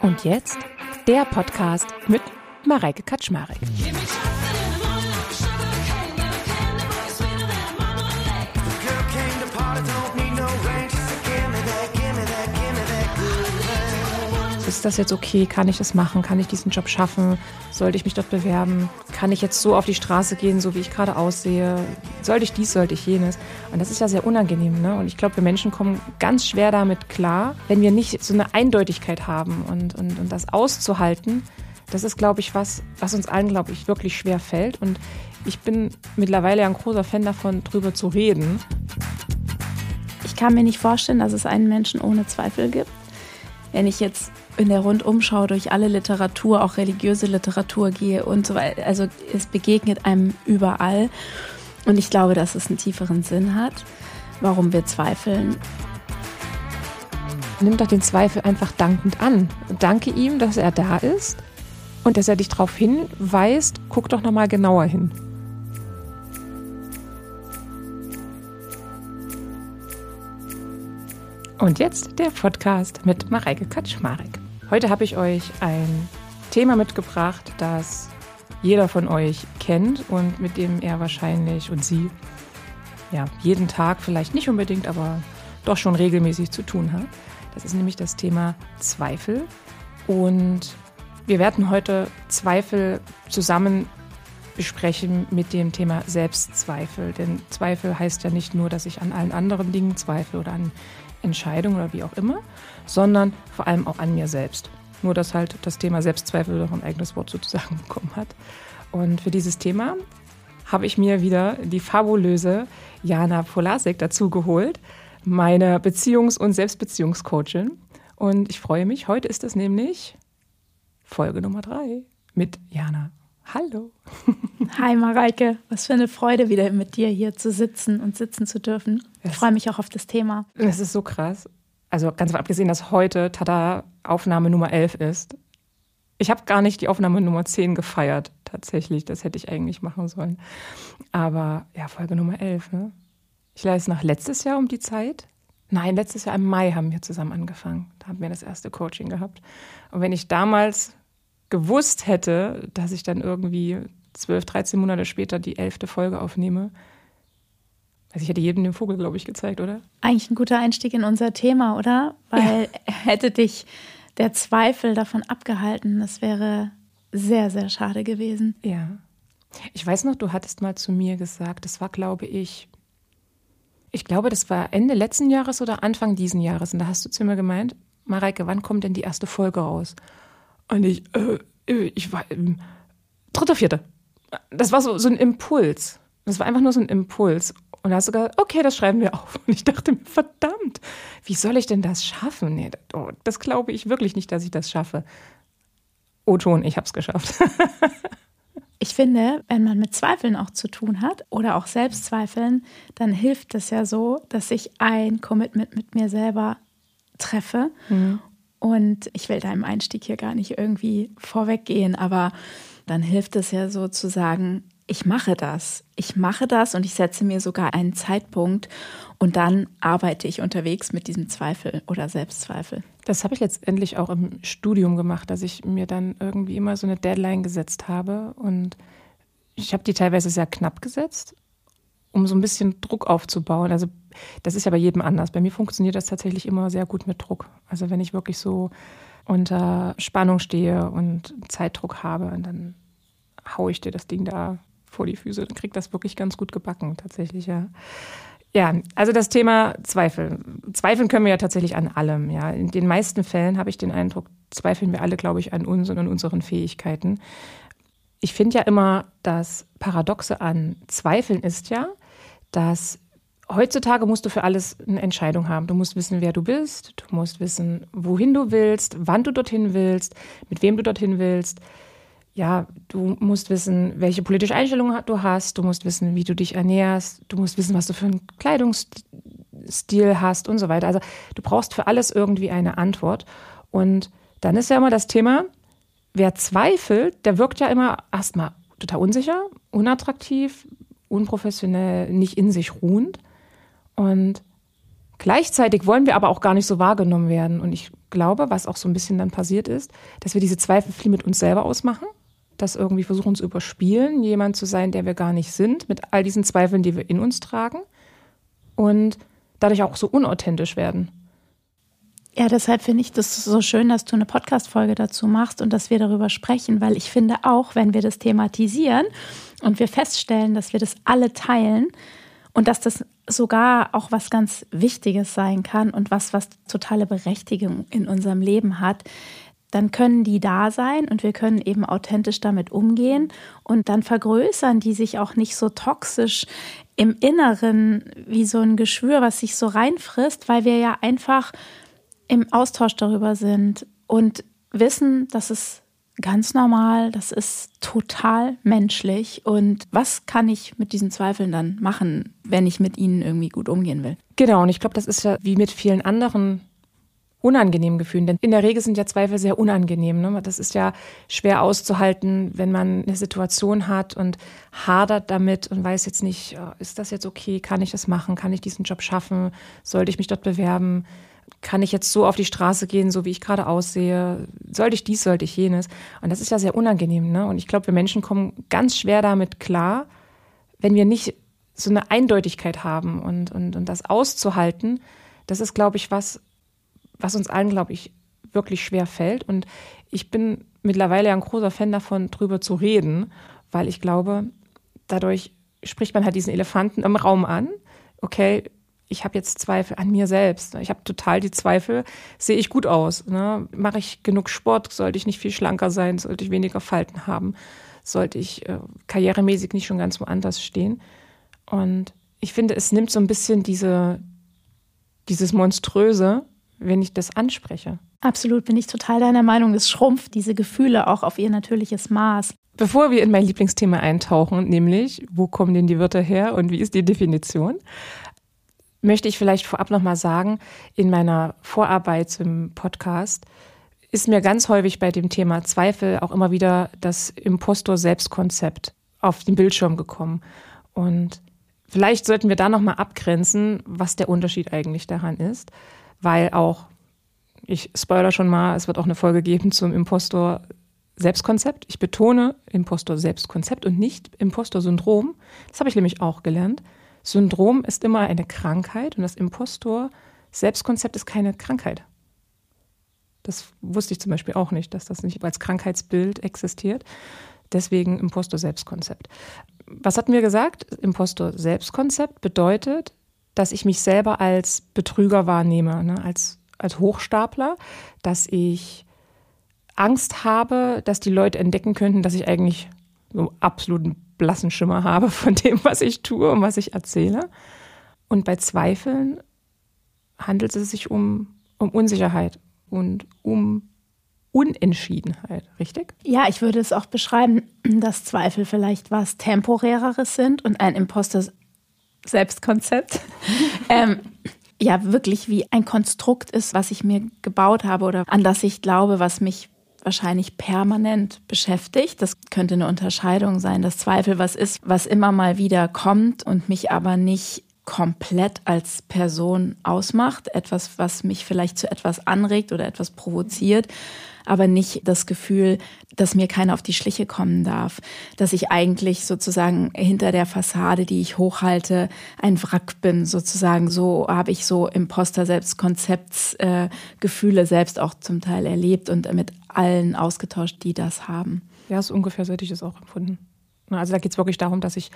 Und jetzt der Podcast mit Mareike Kaczmarek. Ist das jetzt okay? Kann ich das machen? Kann ich diesen Job schaffen? Sollte ich mich dort bewerben? Kann ich jetzt so auf die Straße gehen, so wie ich gerade aussehe? Sollte ich dies, sollte ich jenes? Und das ist ja sehr unangenehm. Ne? Und ich glaube, wir Menschen kommen ganz schwer damit klar, wenn wir nicht so eine Eindeutigkeit haben und, und, und das auszuhalten. Das ist, glaube ich, was, was uns allen, glaube ich, wirklich schwer fällt. Und ich bin mittlerweile ein großer Fan davon, drüber zu reden. Ich kann mir nicht vorstellen, dass es einen Menschen ohne Zweifel gibt. Wenn ich jetzt in der Rundumschau durch alle Literatur, auch religiöse Literatur gehe und so weiter. Also es begegnet einem überall. Und ich glaube, dass es einen tieferen Sinn hat, warum wir zweifeln. Nimm doch den Zweifel einfach dankend an. Danke ihm, dass er da ist und dass er dich darauf hinweist, guck doch nochmal genauer hin. Und jetzt der Podcast mit Mareike Kaczmarek. Heute habe ich euch ein Thema mitgebracht, das jeder von euch kennt und mit dem er wahrscheinlich und sie ja jeden Tag vielleicht nicht unbedingt, aber doch schon regelmäßig zu tun hat. Das ist nämlich das Thema Zweifel und wir werden heute Zweifel zusammen besprechen mit dem Thema Selbstzweifel. Denn Zweifel heißt ja nicht nur, dass ich an allen anderen Dingen zweifle oder an Entscheidung oder wie auch immer, sondern vor allem auch an mir selbst. Nur, dass halt das Thema Selbstzweifel noch ein eigenes Wort sozusagen bekommen hat. Und für dieses Thema habe ich mir wieder die fabulöse Jana Polasek dazu geholt, meine Beziehungs- und Selbstbeziehungscoachin. Und ich freue mich, heute ist es nämlich Folge Nummer drei mit Jana. Hallo. Hi Mareike, was für eine Freude, wieder mit dir hier zu sitzen und sitzen zu dürfen. Ich freue mich auch auf das Thema. Es ist so krass. Also ganz abgesehen, dass heute Tada Aufnahme Nummer 11 ist. Ich habe gar nicht die Aufnahme Nummer 10 gefeiert, tatsächlich. Das hätte ich eigentlich machen sollen. Aber ja, Folge Nummer 11. Ne? Ich leiste nach letztes Jahr um die Zeit. Nein, letztes Jahr im Mai haben wir zusammen angefangen. Da haben wir das erste Coaching gehabt. Und wenn ich damals gewusst hätte, dass ich dann irgendwie 12, 13 Monate später die elfte Folge aufnehme, also ich hätte jedem den Vogel, glaube ich, gezeigt, oder? Eigentlich ein guter Einstieg in unser Thema, oder? Weil ja. hätte dich der Zweifel davon abgehalten, das wäre sehr, sehr schade gewesen. Ja. Ich weiß noch, du hattest mal zu mir gesagt, das war, glaube ich, ich glaube, das war Ende letzten Jahres oder Anfang diesen Jahres. Und da hast du zu mir gemeint, Mareike, wann kommt denn die erste Folge raus? Und ich, äh, ich war, äh, dritter, vierter. Das war so, so ein Impuls. Das war einfach nur so ein Impuls. Und da hast du gesagt, okay, das schreiben wir auf. Und ich dachte mir, verdammt, wie soll ich denn das schaffen? Nee, das, oh, das glaube ich wirklich nicht, dass ich das schaffe. O-Ton, ich habe es geschafft. ich finde, wenn man mit Zweifeln auch zu tun hat oder auch Selbstzweifeln, dann hilft es ja so, dass ich ein Commitment mit mir selber treffe. Mhm. Und ich will deinem Einstieg hier gar nicht irgendwie vorweggehen, aber dann hilft es ja so zu sagen, ich mache das. Ich mache das und ich setze mir sogar einen Zeitpunkt und dann arbeite ich unterwegs mit diesem Zweifel oder Selbstzweifel. Das habe ich letztendlich auch im Studium gemacht, dass ich mir dann irgendwie immer so eine Deadline gesetzt habe und ich habe die teilweise sehr knapp gesetzt, um so ein bisschen Druck aufzubauen. Also das ist ja bei jedem anders. Bei mir funktioniert das tatsächlich immer sehr gut mit Druck. Also wenn ich wirklich so unter Spannung stehe und Zeitdruck habe, dann haue ich dir das Ding da vor die Füße. Dann kriegt das wirklich ganz gut gebacken, tatsächlich, ja. Ja, also das Thema Zweifel. Zweifeln können wir ja tatsächlich an allem, ja. In den meisten Fällen habe ich den Eindruck, zweifeln wir alle, glaube ich, an uns und an unseren Fähigkeiten. Ich finde ja immer, das Paradoxe an Zweifeln ist ja, dass heutzutage musst du für alles eine Entscheidung haben. Du musst wissen, wer du bist, du musst wissen, wohin du willst, wann du dorthin willst, mit wem du dorthin willst ja, du musst wissen, welche politische Einstellung du hast, du musst wissen, wie du dich ernährst, du musst wissen, was du für einen Kleidungsstil hast und so weiter. Also du brauchst für alles irgendwie eine Antwort. Und dann ist ja immer das Thema, wer zweifelt, der wirkt ja immer erstmal total unsicher, unattraktiv, unprofessionell, nicht in sich ruhend. Und gleichzeitig wollen wir aber auch gar nicht so wahrgenommen werden. Und ich glaube, was auch so ein bisschen dann passiert ist, dass wir diese Zweifel viel mit uns selber ausmachen, das irgendwie versuchen zu überspielen, jemand zu sein, der wir gar nicht sind, mit all diesen Zweifeln, die wir in uns tragen und dadurch auch so unauthentisch werden. Ja, deshalb finde ich das so schön, dass du eine Podcast-Folge dazu machst und dass wir darüber sprechen, weil ich finde auch, wenn wir das thematisieren und wir feststellen, dass wir das alle teilen und dass das sogar auch was ganz Wichtiges sein kann und was, was totale Berechtigung in unserem Leben hat, dann können die da sein und wir können eben authentisch damit umgehen und dann vergrößern die sich auch nicht so toxisch im Inneren wie so ein Geschwür, was sich so reinfrisst, weil wir ja einfach im Austausch darüber sind und wissen, dass es ganz normal, das ist total menschlich. Und was kann ich mit diesen Zweifeln dann machen, wenn ich mit ihnen irgendwie gut umgehen will? Genau, und ich glaube, das ist ja wie mit vielen anderen unangenehmen Gefühlen. Denn in der Regel sind ja Zweifel sehr unangenehm. Ne? Das ist ja schwer auszuhalten, wenn man eine Situation hat und hadert damit und weiß jetzt nicht, ist das jetzt okay? Kann ich das machen? Kann ich diesen Job schaffen? Sollte ich mich dort bewerben? kann ich jetzt so auf die Straße gehen, so wie ich gerade aussehe? Sollte ich dies, sollte ich jenes? Und das ist ja sehr unangenehm. Ne? Und ich glaube, wir Menschen kommen ganz schwer damit klar, wenn wir nicht so eine Eindeutigkeit haben und, und, und das auszuhalten. Das ist, glaube ich, was, was uns allen, glaube ich, wirklich schwer fällt. Und ich bin mittlerweile ein großer Fan davon, drüber zu reden, weil ich glaube, dadurch spricht man halt diesen Elefanten im Raum an. Okay, ich habe jetzt Zweifel an mir selbst. Ich habe total die Zweifel, sehe ich gut aus? Ne? Mache ich genug Sport? Sollte ich nicht viel schlanker sein? Sollte ich weniger Falten haben? Sollte ich äh, karrieremäßig nicht schon ganz woanders stehen? Und ich finde, es nimmt so ein bisschen diese, dieses Monströse, wenn ich das anspreche. Absolut, bin ich total deiner Meinung. Es schrumpft diese Gefühle auch auf ihr natürliches Maß. Bevor wir in mein Lieblingsthema eintauchen, nämlich, wo kommen denn die Wörter her und wie ist die Definition, möchte ich vielleicht vorab nochmal sagen, in meiner Vorarbeit zum Podcast ist mir ganz häufig bei dem Thema Zweifel auch immer wieder das Impostor-Selbstkonzept auf den Bildschirm gekommen. Und vielleicht sollten wir da nochmal abgrenzen, was der Unterschied eigentlich daran ist, weil auch, ich spoiler schon mal, es wird auch eine Folge geben zum Impostor Selbstkonzept. Ich betone Impostor Selbstkonzept und nicht Impostor Syndrom. Das habe ich nämlich auch gelernt. Syndrom ist immer eine Krankheit und das Impostor-Selbstkonzept ist keine Krankheit. Das wusste ich zum Beispiel auch nicht, dass das nicht als Krankheitsbild existiert. Deswegen Impostor-Selbstkonzept. Was hatten wir gesagt? Impostor-Selbstkonzept bedeutet, dass ich mich selber als Betrüger wahrnehme, ne? als, als Hochstapler, dass ich Angst habe, dass die Leute entdecken könnten, dass ich eigentlich so absoluten blassen Schimmer habe von dem, was ich tue und was ich erzähle. Und bei Zweifeln handelt es sich um, um Unsicherheit und um Unentschiedenheit, richtig? Ja, ich würde es auch beschreiben, dass Zweifel vielleicht was Temporäreres sind und ein Imposter-Selbstkonzept. ähm, ja, wirklich wie ein Konstrukt ist, was ich mir gebaut habe oder an das ich glaube, was mich wahrscheinlich permanent beschäftigt. Das könnte eine Unterscheidung sein, dass Zweifel was ist, was immer mal wieder kommt und mich aber nicht komplett als Person ausmacht, etwas, was mich vielleicht zu etwas anregt oder etwas provoziert, aber nicht das Gefühl, dass mir keiner auf die Schliche kommen darf, dass ich eigentlich sozusagen hinter der Fassade, die ich hochhalte, ein Wrack bin, sozusagen. So habe ich so Imposter-Selbstkonzeptsgefühle äh, selbst auch zum Teil erlebt und mit allen ausgetauscht, die das haben. Ja, so ungefähr so hätte ich es auch empfunden. Also da geht es wirklich darum, dass ich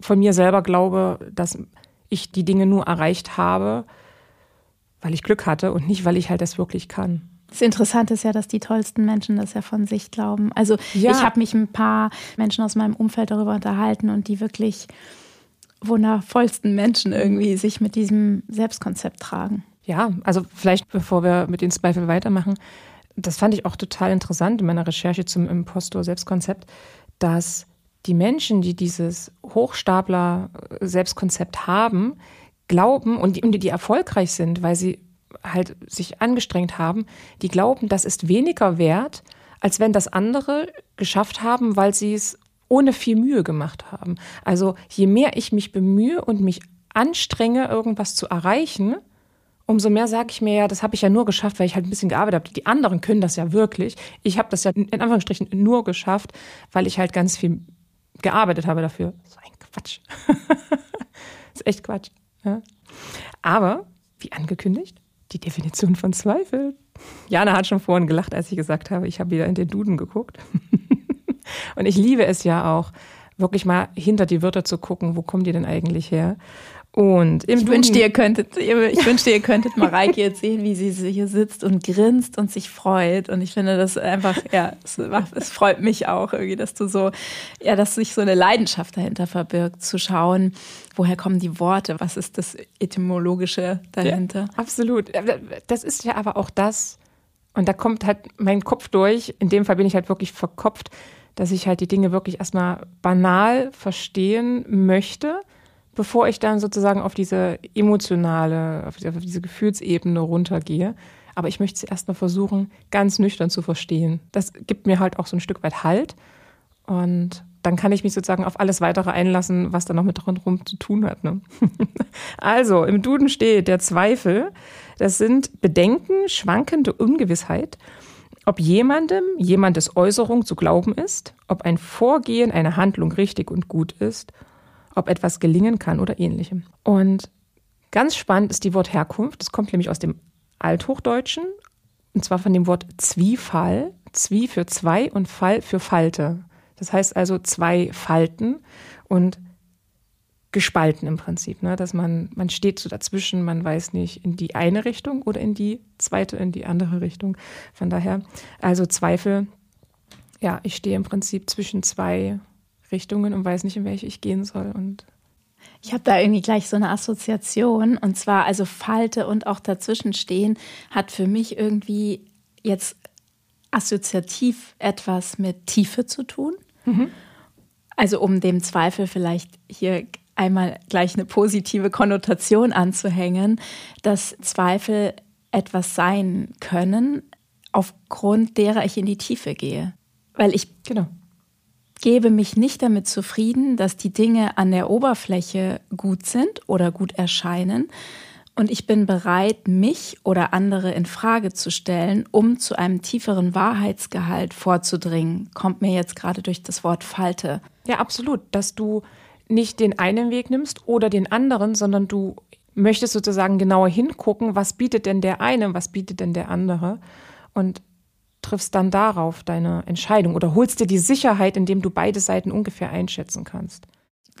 von mir selber glaube, dass ich die Dinge nur erreicht habe, weil ich Glück hatte und nicht, weil ich halt das wirklich kann. Das Interessante ist ja, dass die tollsten Menschen das ja von sich glauben. Also ja. ich habe mich ein paar Menschen aus meinem Umfeld darüber unterhalten und die wirklich wundervollsten Menschen irgendwie sich mit diesem Selbstkonzept tragen. Ja, also vielleicht bevor wir mit den Zweifeln weitermachen, das fand ich auch total interessant in meiner Recherche zum Impostor-Selbstkonzept, dass die Menschen, die dieses Hochstapler-Selbstkonzept haben, glauben und die, die erfolgreich sind, weil sie halt sich angestrengt haben, die glauben, das ist weniger wert, als wenn das andere geschafft haben, weil sie es ohne viel Mühe gemacht haben. Also je mehr ich mich bemühe und mich anstrenge, irgendwas zu erreichen, umso mehr sage ich mir ja, das habe ich ja nur geschafft, weil ich halt ein bisschen gearbeitet habe. Die anderen können das ja wirklich. Ich habe das ja in Anführungsstrichen nur geschafft, weil ich halt ganz viel gearbeitet habe dafür. So ein Quatsch. das ist echt Quatsch. Ja. Aber, wie angekündigt, die Definition von Zweifel. Jana hat schon vorhin gelacht, als ich gesagt habe, ich habe wieder in den Duden geguckt. Und ich liebe es ja auch, wirklich mal hinter die Wörter zu gucken, wo kommen die denn eigentlich her? Und ich wünschte, ihr könntet, ich wünschte, ihr könntet Mareike jetzt sehen, wie sie hier sitzt und grinst und sich freut. Und ich finde das einfach, ja, es, es, freut mich auch irgendwie, dass du so, ja, dass sich so eine Leidenschaft dahinter verbirgt, zu schauen, woher kommen die Worte, was ist das Etymologische dahinter. Ja, absolut. Das ist ja aber auch das, und da kommt halt mein Kopf durch. In dem Fall bin ich halt wirklich verkopft, dass ich halt die Dinge wirklich erstmal banal verstehen möchte bevor ich dann sozusagen auf diese emotionale, auf diese, Gefühlsebene runtergehe. Aber ich möchte sie erst mal versuchen, ganz nüchtern zu verstehen. Das gibt mir halt auch so ein Stück weit Halt. Und dann kann ich mich sozusagen auf alles weitere einlassen, was da noch mit drin rum zu tun hat. Ne? also, im Duden steht der Zweifel. Das sind Bedenken, schwankende Ungewissheit, ob jemandem jemandes Äußerung zu glauben ist, ob ein Vorgehen, eine Handlung richtig und gut ist ob etwas gelingen kann oder ähnlichem. Und ganz spannend ist die Wortherkunft. Das kommt nämlich aus dem Althochdeutschen und zwar von dem Wort Zwiefall. Zwie für zwei und Fall für Falte. Das heißt also zwei Falten und gespalten im Prinzip, ne? dass man, man steht so dazwischen, man weiß nicht in die eine Richtung oder in die zweite, in die andere Richtung. Von daher, also Zweifel, ja, ich stehe im Prinzip zwischen zwei Richtungen und weiß nicht, in welche ich gehen soll. Und ich habe da irgendwie gleich so eine Assoziation. Und zwar, also Falte und auch dazwischenstehen hat für mich irgendwie jetzt assoziativ etwas mit Tiefe zu tun. Mhm. Also um dem Zweifel vielleicht hier einmal gleich eine positive Konnotation anzuhängen, dass Zweifel etwas sein können, aufgrund derer ich in die Tiefe gehe. Weil ich genau gebe mich nicht damit zufrieden, dass die Dinge an der Oberfläche gut sind oder gut erscheinen. Und ich bin bereit, mich oder andere in Frage zu stellen, um zu einem tieferen Wahrheitsgehalt vorzudringen. Kommt mir jetzt gerade durch das Wort Falte. Ja, absolut. Dass du nicht den einen Weg nimmst oder den anderen, sondern du möchtest sozusagen genauer hingucken, was bietet denn der eine, was bietet denn der andere. Und triffst dann darauf deine Entscheidung oder holst dir die Sicherheit, indem du beide Seiten ungefähr einschätzen kannst.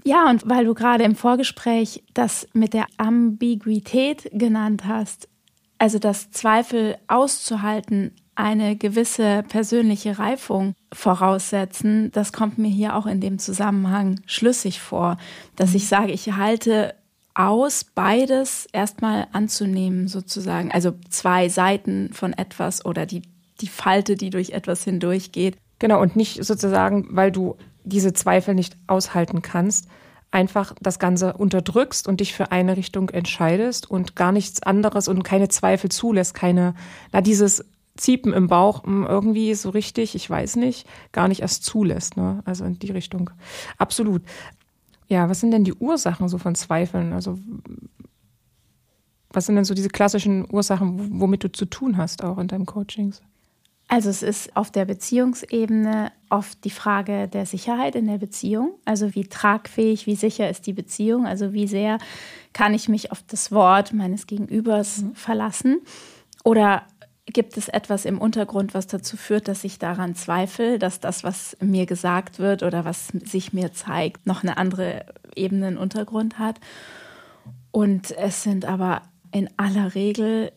Ja, und weil du gerade im Vorgespräch das mit der Ambiguität genannt hast, also das Zweifel auszuhalten, eine gewisse persönliche Reifung voraussetzen, das kommt mir hier auch in dem Zusammenhang schlüssig vor, dass mhm. ich sage, ich halte aus, beides erstmal anzunehmen, sozusagen. Also zwei Seiten von etwas oder die die Falte, die durch etwas hindurchgeht. Genau, und nicht sozusagen, weil du diese Zweifel nicht aushalten kannst, einfach das Ganze unterdrückst und dich für eine Richtung entscheidest und gar nichts anderes und keine Zweifel zulässt, keine, na, dieses Ziepen im Bauch, hm, irgendwie so richtig, ich weiß nicht, gar nicht erst zulässt, ne? Also in die Richtung. Absolut. Ja, was sind denn die Ursachen so von Zweifeln? Also, was sind denn so diese klassischen Ursachen, womit du zu tun hast, auch in deinem Coachings? Also es ist auf der Beziehungsebene oft die Frage der Sicherheit in der Beziehung. Also wie tragfähig, wie sicher ist die Beziehung? Also wie sehr kann ich mich auf das Wort meines Gegenübers mhm. verlassen? Oder gibt es etwas im Untergrund, was dazu führt, dass ich daran zweifle, dass das, was mir gesagt wird oder was sich mir zeigt, noch eine andere Ebene, einen Untergrund hat? Und es sind aber in aller Regel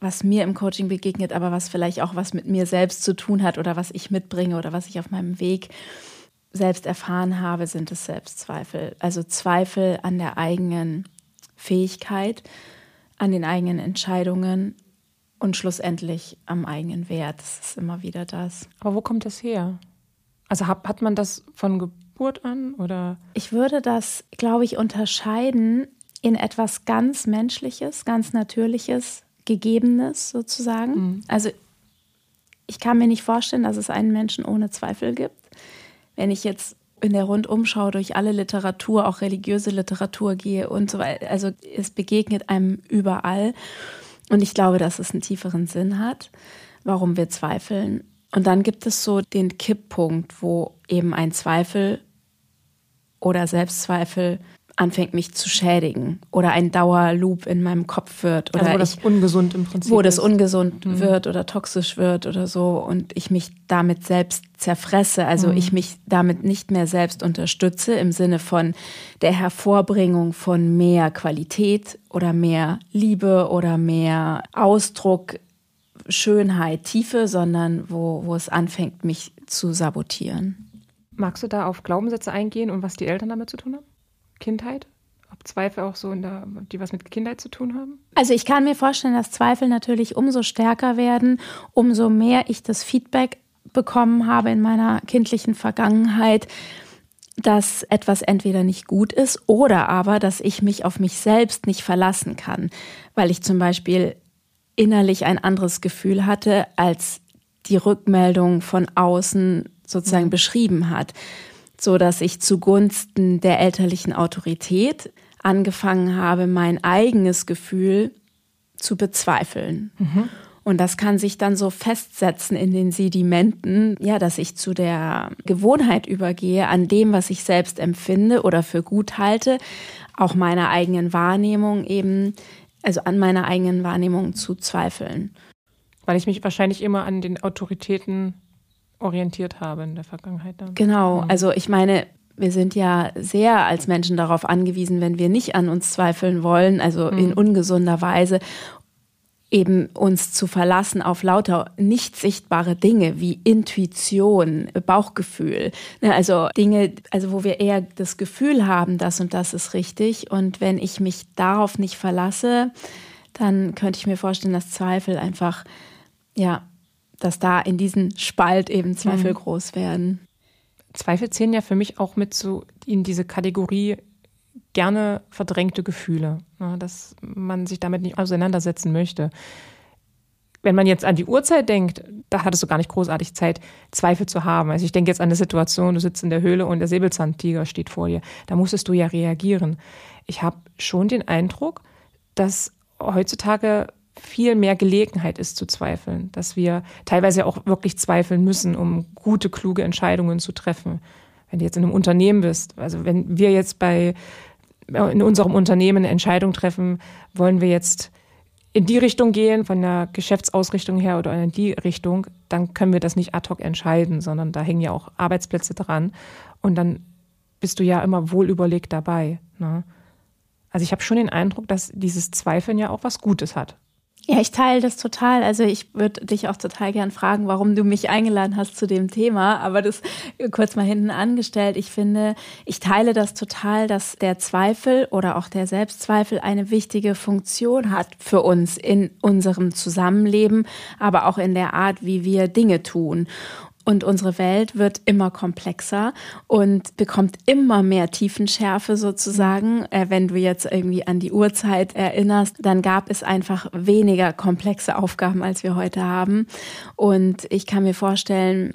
was mir im Coaching begegnet, aber was vielleicht auch was mit mir selbst zu tun hat oder was ich mitbringe oder was ich auf meinem Weg selbst erfahren habe, sind es Selbstzweifel. Also Zweifel an der eigenen Fähigkeit, an den eigenen Entscheidungen und schlussendlich am eigenen Wert. Das ist immer wieder das. Aber wo kommt das her? Also hat, hat man das von Geburt an oder? Ich würde das, glaube ich, unterscheiden in etwas ganz Menschliches, ganz Natürliches, Gegebenes sozusagen. Mhm. Also ich kann mir nicht vorstellen, dass es einen Menschen ohne Zweifel gibt. Wenn ich jetzt in der Rundumschau durch alle Literatur, auch religiöse Literatur gehe und so weiter. Also es begegnet einem überall. Und ich glaube, dass es einen tieferen Sinn hat, warum wir zweifeln. Und dann gibt es so den Kipppunkt, wo eben ein Zweifel oder Selbstzweifel anfängt, mich zu schädigen oder ein Dauerloop in meinem Kopf wird. Oder also wo das ich, ungesund im Prinzip Wo das ungesund mhm. wird oder toxisch wird oder so und ich mich damit selbst zerfresse, also mhm. ich mich damit nicht mehr selbst unterstütze im Sinne von der Hervorbringung von mehr Qualität oder mehr Liebe oder mehr Ausdruck, Schönheit, Tiefe, sondern wo, wo es anfängt, mich zu sabotieren. Magst du da auf Glaubenssätze eingehen und was die Eltern damit zu tun haben? Kindheit? Ob Zweifel auch so in der, die was mit Kindheit zu tun haben? Also ich kann mir vorstellen, dass Zweifel natürlich umso stärker werden, umso mehr ich das Feedback bekommen habe in meiner kindlichen Vergangenheit, dass etwas entweder nicht gut ist oder aber, dass ich mich auf mich selbst nicht verlassen kann, weil ich zum Beispiel innerlich ein anderes Gefühl hatte, als die Rückmeldung von außen sozusagen mhm. beschrieben hat so dass ich zugunsten der elterlichen Autorität angefangen habe, mein eigenes Gefühl zu bezweifeln. Mhm. Und das kann sich dann so festsetzen in den Sedimenten, ja, dass ich zu der Gewohnheit übergehe, an dem, was ich selbst empfinde oder für gut halte, auch meiner eigenen Wahrnehmung eben, also an meiner eigenen Wahrnehmung zu zweifeln. Weil ich mich wahrscheinlich immer an den Autoritäten orientiert habe in der Vergangenheit. Dann. Genau, mhm. also ich meine, wir sind ja sehr als Menschen darauf angewiesen, wenn wir nicht an uns zweifeln wollen, also mhm. in ungesunder Weise, eben uns zu verlassen auf lauter nicht sichtbare Dinge wie Intuition, Bauchgefühl. Ne, also Dinge, also wo wir eher das Gefühl haben, das und das ist richtig. Und wenn ich mich darauf nicht verlasse, dann könnte ich mir vorstellen, dass Zweifel einfach, ja, dass da in diesen Spalt eben Zweifel mhm. groß werden. Zweifel zählen ja für mich auch mit so in diese Kategorie gerne verdrängte Gefühle, ne, dass man sich damit nicht auseinandersetzen möchte. Wenn man jetzt an die Uhrzeit denkt, da hattest du gar nicht großartig Zeit, Zweifel zu haben. Also ich denke jetzt an eine Situation, du sitzt in der Höhle und der Säbelzahntiger steht vor dir. Da musstest du ja reagieren. Ich habe schon den Eindruck, dass heutzutage viel mehr Gelegenheit ist zu zweifeln, dass wir teilweise auch wirklich zweifeln müssen, um gute, kluge Entscheidungen zu treffen. Wenn du jetzt in einem Unternehmen bist, also wenn wir jetzt bei in unserem Unternehmen eine Entscheidung treffen, wollen wir jetzt in die Richtung gehen, von der Geschäftsausrichtung her oder in die Richtung, dann können wir das nicht ad hoc entscheiden, sondern da hängen ja auch Arbeitsplätze dran. Und dann bist du ja immer wohl überlegt dabei. Ne? Also ich habe schon den Eindruck, dass dieses Zweifeln ja auch was Gutes hat. Ja, ich teile das total. Also ich würde dich auch total gern fragen, warum du mich eingeladen hast zu dem Thema, aber das kurz mal hinten angestellt. Ich finde, ich teile das total, dass der Zweifel oder auch der Selbstzweifel eine wichtige Funktion hat für uns in unserem Zusammenleben, aber auch in der Art, wie wir Dinge tun. Und unsere Welt wird immer komplexer und bekommt immer mehr Tiefenschärfe sozusagen. Äh, wenn du jetzt irgendwie an die Urzeit erinnerst, dann gab es einfach weniger komplexe Aufgaben, als wir heute haben. Und ich kann mir vorstellen,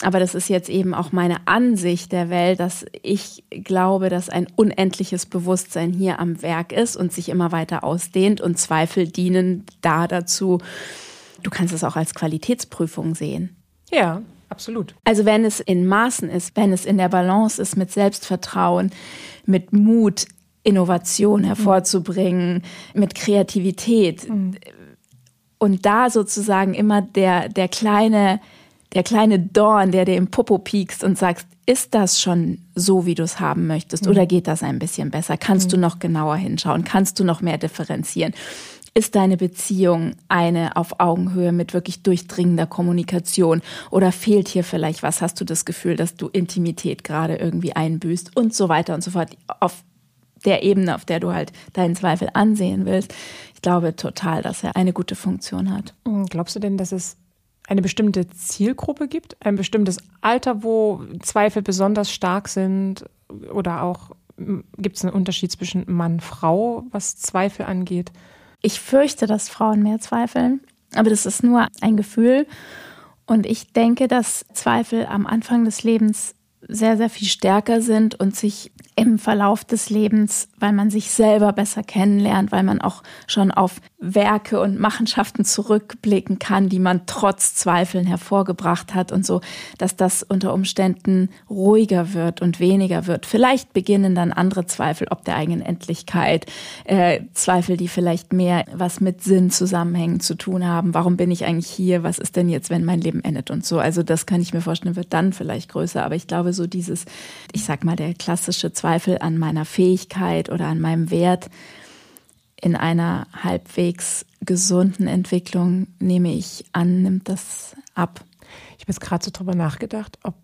aber das ist jetzt eben auch meine Ansicht der Welt, dass ich glaube, dass ein unendliches Bewusstsein hier am Werk ist und sich immer weiter ausdehnt und Zweifel dienen da dazu. Du kannst es auch als Qualitätsprüfung sehen. Ja, Absolut. Also wenn es in Maßen ist, wenn es in der Balance ist mit Selbstvertrauen, mit Mut, Innovation hervorzubringen, mhm. mit Kreativität. Mhm. Und da sozusagen immer der, der kleine, der kleine Dorn, der dir im Popo piekst und sagst, ist das schon so, wie du es haben möchtest? Mhm. Oder geht das ein bisschen besser? Kannst mhm. du noch genauer hinschauen? Kannst du noch mehr differenzieren? Ist deine Beziehung eine auf Augenhöhe mit wirklich durchdringender Kommunikation oder fehlt hier vielleicht was? Hast du das Gefühl, dass du Intimität gerade irgendwie einbüßt und so weiter und so fort auf der Ebene, auf der du halt deinen Zweifel ansehen willst? Ich glaube total, dass er eine gute Funktion hat. Hm, glaubst du denn, dass es eine bestimmte Zielgruppe gibt, ein bestimmtes Alter, wo Zweifel besonders stark sind oder auch hm, gibt es einen Unterschied zwischen Mann, Frau, was Zweifel angeht? Ich fürchte, dass Frauen mehr zweifeln, aber das ist nur ein Gefühl. Und ich denke, dass Zweifel am Anfang des Lebens sehr, sehr viel stärker sind und sich im Verlauf des Lebens, weil man sich selber besser kennenlernt, weil man auch schon auf Werke und Machenschaften zurückblicken kann, die man trotz Zweifeln hervorgebracht hat und so, dass das unter Umständen ruhiger wird und weniger wird. Vielleicht beginnen dann andere Zweifel, ob der eigenen Endlichkeit, äh, Zweifel, die vielleicht mehr was mit Sinn zusammenhängen zu tun haben. Warum bin ich eigentlich hier? Was ist denn jetzt, wenn mein Leben endet und so? Also das kann ich mir vorstellen, wird dann vielleicht größer. Aber ich glaube, so dieses, ich sag mal, der klassische Zweifel an meiner Fähigkeit oder an meinem Wert in einer halbwegs gesunden Entwicklung, nehme ich an, nimmt das ab. Ich habe jetzt gerade so drüber nachgedacht, ob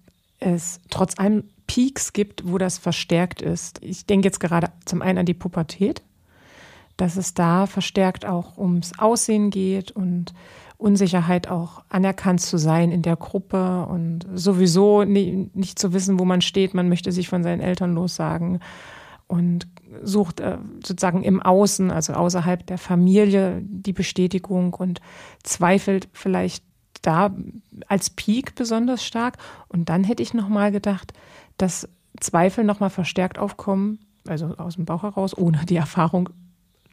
es trotz allem Peaks gibt, wo das verstärkt ist. Ich denke jetzt gerade zum einen an die Pubertät, dass es da verstärkt auch ums Aussehen geht und Unsicherheit auch anerkannt zu sein in der Gruppe und sowieso nicht zu wissen, wo man steht. Man möchte sich von seinen Eltern lossagen und sucht äh, sozusagen im Außen, also außerhalb der Familie, die Bestätigung und zweifelt vielleicht da als Peak besonders stark. Und dann hätte ich nochmal gedacht, dass Zweifel nochmal verstärkt aufkommen, also aus dem Bauch heraus, ohne die Erfahrung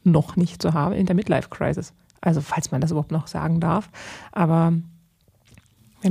noch nicht zu haben in der Midlife Crisis. Also falls man das überhaupt noch sagen darf. Aber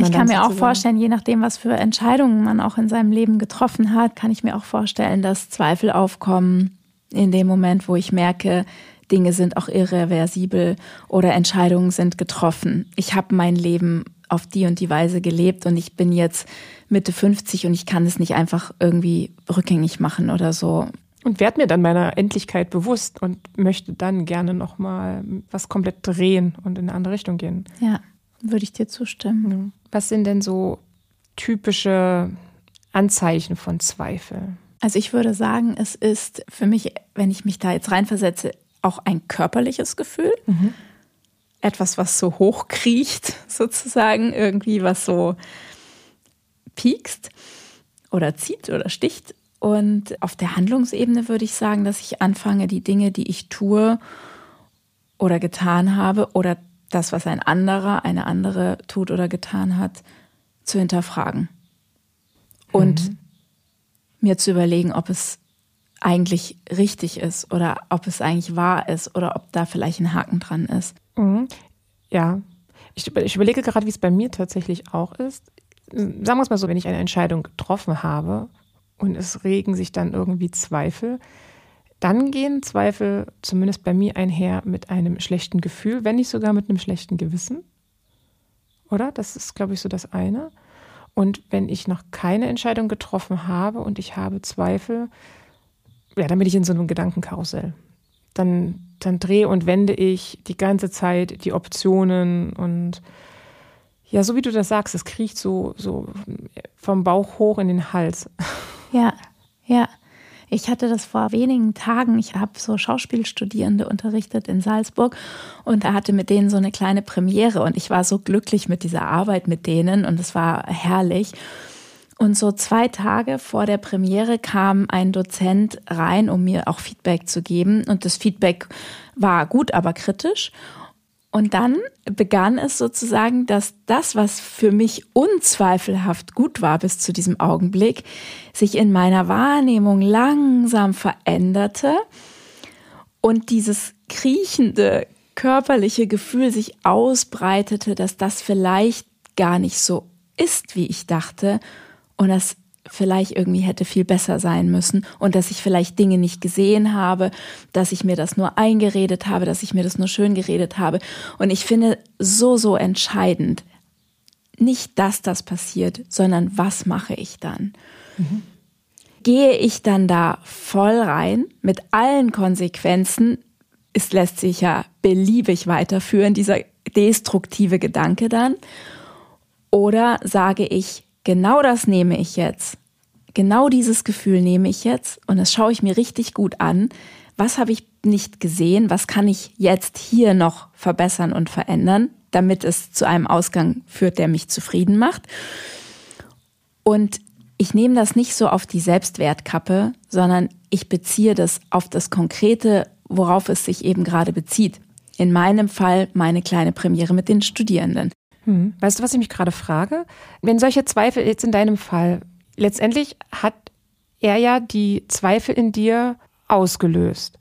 ich kann mir auch vorstellen, je nachdem, was für Entscheidungen man auch in seinem Leben getroffen hat, kann ich mir auch vorstellen, dass Zweifel aufkommen in dem Moment, wo ich merke, Dinge sind auch irreversibel oder Entscheidungen sind getroffen. Ich habe mein Leben auf die und die Weise gelebt und ich bin jetzt Mitte 50 und ich kann es nicht einfach irgendwie rückgängig machen oder so. Und werde mir dann meiner Endlichkeit bewusst und möchte dann gerne nochmal was komplett drehen und in eine andere Richtung gehen. Ja. Würde ich dir zustimmen. Was sind denn so typische Anzeichen von Zweifel? Also ich würde sagen, es ist für mich, wenn ich mich da jetzt reinversetze, auch ein körperliches Gefühl. Mhm. Etwas, was so hochkriecht, sozusagen, irgendwie was so piekst oder zieht oder sticht. Und auf der Handlungsebene würde ich sagen, dass ich anfange, die Dinge, die ich tue oder getan habe oder das, was ein anderer, eine andere tut oder getan hat, zu hinterfragen. Und mhm. mir zu überlegen, ob es eigentlich richtig ist oder ob es eigentlich wahr ist oder ob da vielleicht ein Haken dran ist. Mhm. Ja, ich, ich überlege gerade, wie es bei mir tatsächlich auch ist. Sagen wir es mal so, wenn ich eine Entscheidung getroffen habe und es regen sich dann irgendwie Zweifel, dann gehen Zweifel zumindest bei mir einher mit einem schlechten Gefühl, wenn nicht sogar mit einem schlechten Gewissen. Oder? Das ist, glaube ich, so das eine. Und wenn ich noch keine Entscheidung getroffen habe und ich habe Zweifel, ja, dann bin ich in so einem Gedankenkarussell. Dann, dann drehe und wende ich die ganze Zeit die Optionen und ja, so wie du das sagst, es kriecht so, so vom Bauch hoch in den Hals. Ja, ja. Ich hatte das vor wenigen Tagen. Ich habe so Schauspielstudierende unterrichtet in Salzburg und er hatte mit denen so eine kleine Premiere und ich war so glücklich mit dieser Arbeit mit denen und es war herrlich. Und so zwei Tage vor der Premiere kam ein Dozent rein, um mir auch Feedback zu geben. Und das Feedback war gut, aber kritisch. Und dann begann es sozusagen, dass das, was für mich unzweifelhaft gut war bis zu diesem Augenblick, sich in meiner Wahrnehmung langsam veränderte und dieses kriechende körperliche Gefühl sich ausbreitete, dass das vielleicht gar nicht so ist, wie ich dachte und dass vielleicht irgendwie hätte viel besser sein müssen und dass ich vielleicht Dinge nicht gesehen habe, dass ich mir das nur eingeredet habe, dass ich mir das nur schön geredet habe. Und ich finde so, so entscheidend, nicht, dass das passiert, sondern was mache ich dann? Mhm. Gehe ich dann da voll rein mit allen Konsequenzen? Es lässt sich ja beliebig weiterführen, dieser destruktive Gedanke dann. Oder sage ich, genau das nehme ich jetzt. Genau dieses Gefühl nehme ich jetzt und das schaue ich mir richtig gut an. Was habe ich nicht gesehen? Was kann ich jetzt hier noch verbessern und verändern, damit es zu einem Ausgang führt, der mich zufrieden macht? Und ich nehme das nicht so auf die Selbstwertkappe, sondern ich beziehe das auf das Konkrete, worauf es sich eben gerade bezieht. In meinem Fall meine kleine Premiere mit den Studierenden. Hm. Weißt du, was ich mich gerade frage? Wenn solche Zweifel jetzt in deinem Fall letztendlich hat er ja die Zweifel in dir ausgelöst.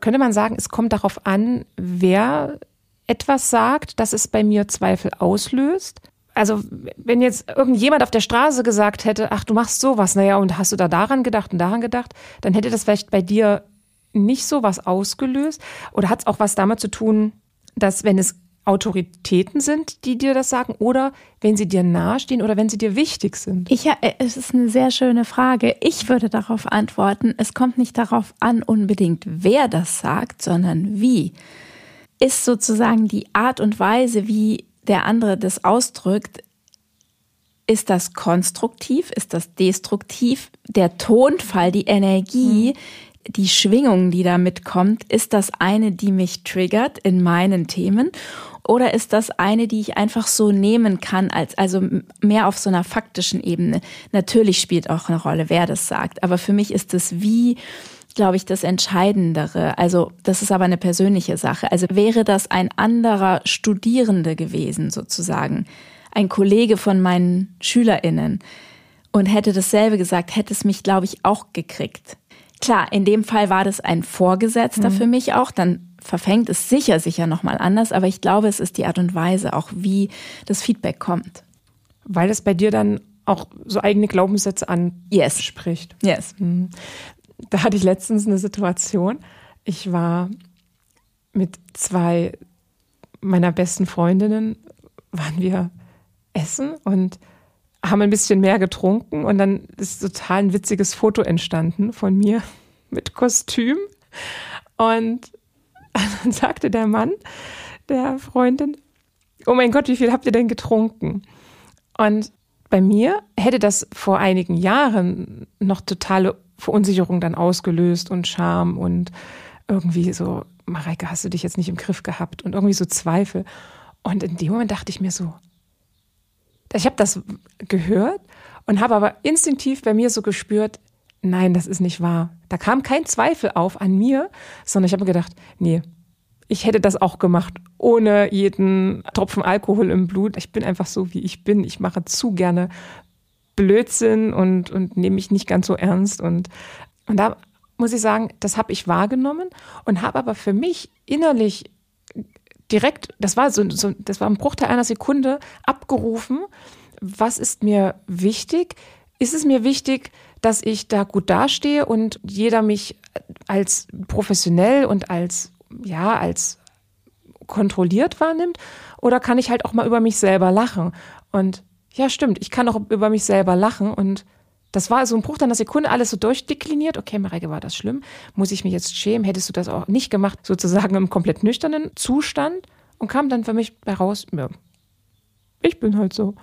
Könnte man sagen, es kommt darauf an, wer etwas sagt, dass es bei mir Zweifel auslöst? Also, wenn jetzt irgendjemand auf der Straße gesagt hätte, ach, du machst sowas, naja, und hast du da daran gedacht und daran gedacht, dann hätte das vielleicht bei dir nicht so was ausgelöst? Oder hat es auch was damit zu tun, dass wenn es Autoritäten sind, die dir das sagen, oder wenn sie dir nahestehen oder wenn sie dir wichtig sind? Ich, ja, es ist eine sehr schöne Frage. Ich würde darauf antworten, es kommt nicht darauf an, unbedingt wer das sagt, sondern wie. Ist sozusagen die Art und Weise, wie der andere das ausdrückt, ist das konstruktiv? Ist das destruktiv? Der Tonfall, die Energie, mhm. Die Schwingung, die da mitkommt, ist das eine, die mich triggert in meinen Themen? Oder ist das eine, die ich einfach so nehmen kann, als, also mehr auf so einer faktischen Ebene? Natürlich spielt auch eine Rolle, wer das sagt. Aber für mich ist es wie, glaube ich, das Entscheidendere. Also, das ist aber eine persönliche Sache. Also wäre das ein anderer Studierende gewesen, sozusagen, ein Kollege von meinen SchülerInnen und hätte dasselbe gesagt, hätte es mich, glaube ich, auch gekriegt. Klar, in dem Fall war das ein Vorgesetzter mhm. für mich auch, dann verfängt es sicher, sicher nochmal anders, aber ich glaube, es ist die Art und Weise, auch wie das Feedback kommt. Weil es bei dir dann auch so eigene Glaubenssätze anspricht. Yes. yes. Mhm. Da hatte ich letztens eine Situation. Ich war mit zwei meiner besten Freundinnen, waren wir essen und haben ein bisschen mehr getrunken und dann ist total ein witziges Foto entstanden von mir mit Kostüm. Und dann sagte der Mann der Freundin, oh mein Gott, wie viel habt ihr denn getrunken? Und bei mir hätte das vor einigen Jahren noch totale Verunsicherung dann ausgelöst und Scham und irgendwie so, Mareike, hast du dich jetzt nicht im Griff gehabt und irgendwie so Zweifel. Und in dem Moment dachte ich mir so, ich habe das gehört und habe aber instinktiv bei mir so gespürt, nein, das ist nicht wahr. Da kam kein Zweifel auf an mir, sondern ich habe gedacht, nee, ich hätte das auch gemacht, ohne jeden Tropfen Alkohol im Blut. Ich bin einfach so, wie ich bin. Ich mache zu gerne Blödsinn und, und nehme mich nicht ganz so ernst. Und, und da muss ich sagen, das habe ich wahrgenommen und habe aber für mich innerlich direkt, das war so, so, das war ein Bruchteil einer Sekunde abgerufen. Was ist mir wichtig? Ist es mir wichtig, dass ich da gut dastehe und jeder mich als professionell und als ja, als kontrolliert wahrnimmt? Oder kann ich halt auch mal über mich selber lachen? Und ja, stimmt, ich kann auch über mich selber lachen und das war so ein Bruch dann einer Sekunde, alles so durchdekliniert. Okay, Mareike, war das schlimm? Muss ich mich jetzt schämen? Hättest du das auch nicht gemacht, sozusagen im komplett nüchternen Zustand? Und kam dann für mich heraus, ja, ich bin halt so.